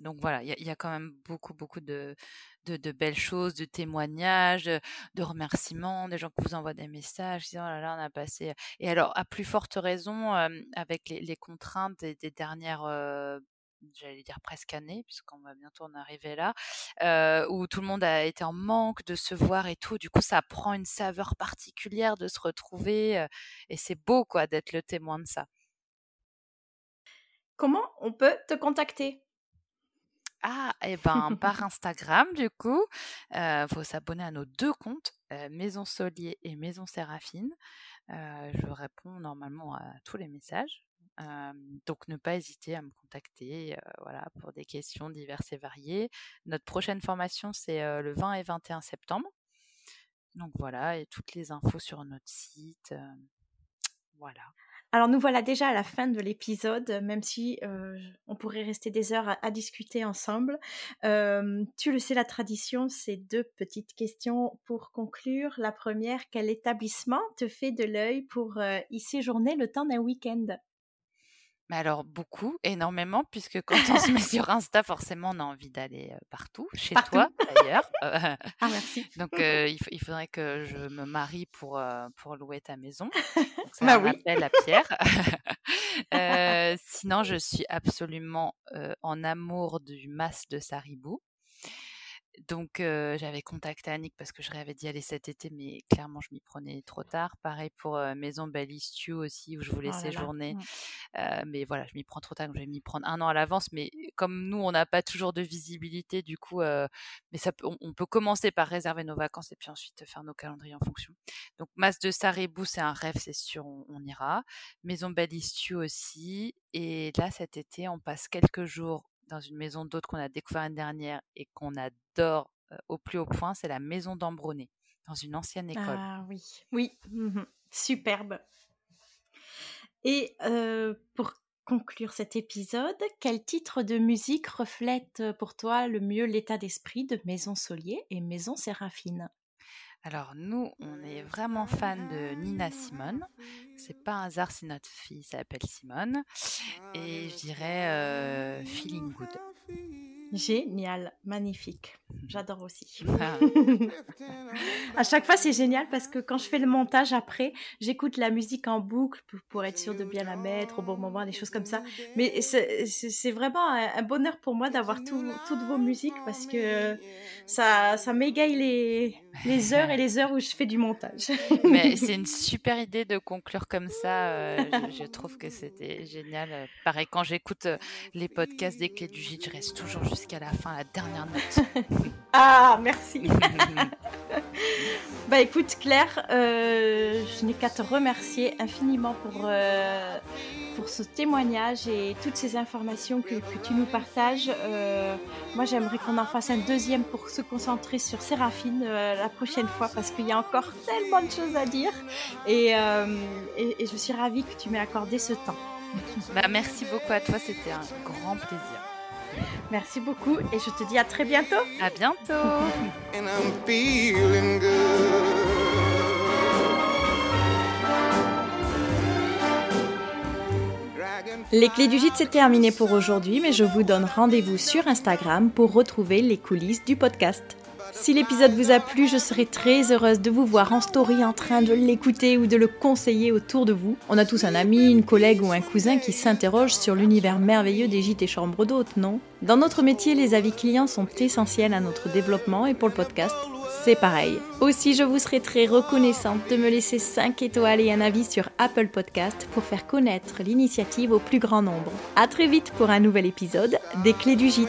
S1: donc voilà, il y, a quand même beaucoup, beaucoup de, de, belles choses, de témoignages, de remerciements, des gens qui vous envoient des messages, disant oh là là, on a passé. Et alors, à plus forte raison, avec les, contraintes des, dernières j'allais dire presque années, puisqu'on va bientôt en arriver là, où tout le monde a été en manque de se voir et tout. Du coup, ça prend une saveur particulière de se retrouver, et c'est beau, quoi, d'être le témoin de ça.
S2: Comment on peut te contacter?
S1: Ah, et eh ben par Instagram du coup, il faut s'abonner à nos deux comptes, Maison Solier et Maison Séraphine. je réponds normalement à tous les messages. donc ne pas hésiter à me contacter voilà, pour des questions diverses et variées. Notre prochaine formation, c'est le 20 et 21 septembre. Donc voilà, et toutes les infos sur notre site. voilà.
S2: Alors nous voilà déjà à la fin de l'épisode, même si on pourrait rester des heures à, discuter ensemble. tu le sais, la tradition, c'est deux petites questions pour conclure. La première, quel établissement te fait de l'œil pour y séjourner le temps d'un week-end?
S1: Mais alors beaucoup, énormément, puisque quand on se met sur Insta, forcément, on a envie d'aller partout, chez toi d'ailleurs.
S2: ah, merci.
S1: Donc il, il, faudrait que je me marie pour, pour louer ta maison. Donc, ça bah oui. à Pierre. sinon, je suis absolument en amour du mas de Saribou. Donc j'avais contacté Annick parce que je rêvais d'y aller cet été, mais clairement je m'y prenais trop tard. Pareil pour Maison Ballistu aussi où je voulais oh séjourner, mmh. mais voilà je m'y prends trop tard, donc je vais m'y prendre un an à l'avance. Mais comme nous on n'a pas toujours de visibilité, du coup, mais ça on, peut commencer par réserver nos vacances et puis ensuite faire nos calendriers en fonction. Donc Mas de Saribou c'est un rêve, c'est sûr, on, on ira. Maison Ballistu aussi. Et là cet été on passe quelques jours dans une maison d'hôtes qu'on a découvert l'année dernière et qu'on adore au plus haut point, c'est la maison d'Ambronay, dans une ancienne école.
S2: Ah oui, oui, mmh superbe. Et pour conclure cet épisode, quel titre de musique reflète pour toi le mieux l'état d'esprit de Maison Solier et Maison Séraphine?
S1: Alors nous, on est vraiment fan de Nina Simone. C'est pas un hasard si notre fille s'appelle Simone. Et je dirais euh, Feeling Good.
S2: Génial, magnifique. J'adore aussi. Ah. à chaque fois, c'est génial parce que quand je fais le montage après, j'écoute la musique en boucle pour, être sûr de bien la mettre au bon moment, des choses comme ça. Mais c'est vraiment un, bonheur pour moi d'avoir toutes vos musiques parce que ça, ça m'égaye les, les heures et les heures où je fais du montage.
S1: Mais c'est une super idée de conclure comme ça. Euh, je, trouve que c'était génial. Pareil, quand j'écoute euh, les podcasts des clés du gîte, je reste toujours jusqu'à la fin, la dernière note.
S2: ah, merci. bah écoute, Claire, euh, je n'ai qu'à te remercier infiniment pour pour ce témoignage et toutes ces informations que, tu nous partages. Euh, moi, j'aimerais qu'on en fasse un deuxième pour se concentrer sur Séraphine euh, la prochaine fois parce qu'il y a encore tellement de choses à dire euh, et, et, je suis ravie que tu m'aies accordé ce temps.
S1: Bah, merci beaucoup à toi, c'était un grand plaisir.
S2: Merci beaucoup et je te dis à très bientôt.
S1: À bientôt.
S2: Les clés du gîte, c'est terminé pour aujourd'hui, mais je vous donne rendez-vous sur Instagram pour retrouver les coulisses du podcast. Si l'épisode vous a plu, je serai très heureuse de vous voir en story en train de l'écouter ou de le conseiller autour de vous. On a tous un ami, une collègue ou un cousin qui s'interroge sur l'univers merveilleux des gîtes et chambres d'hôtes, non? Dans notre métier, les avis clients sont essentiels à notre développement et pour le podcast, c'est pareil. Aussi, je vous serai très reconnaissante de me laisser 5 étoiles et un avis sur Apple Podcast pour faire connaître l'initiative au plus grand nombre. A très vite pour un nouvel épisode des Clés du Gîte.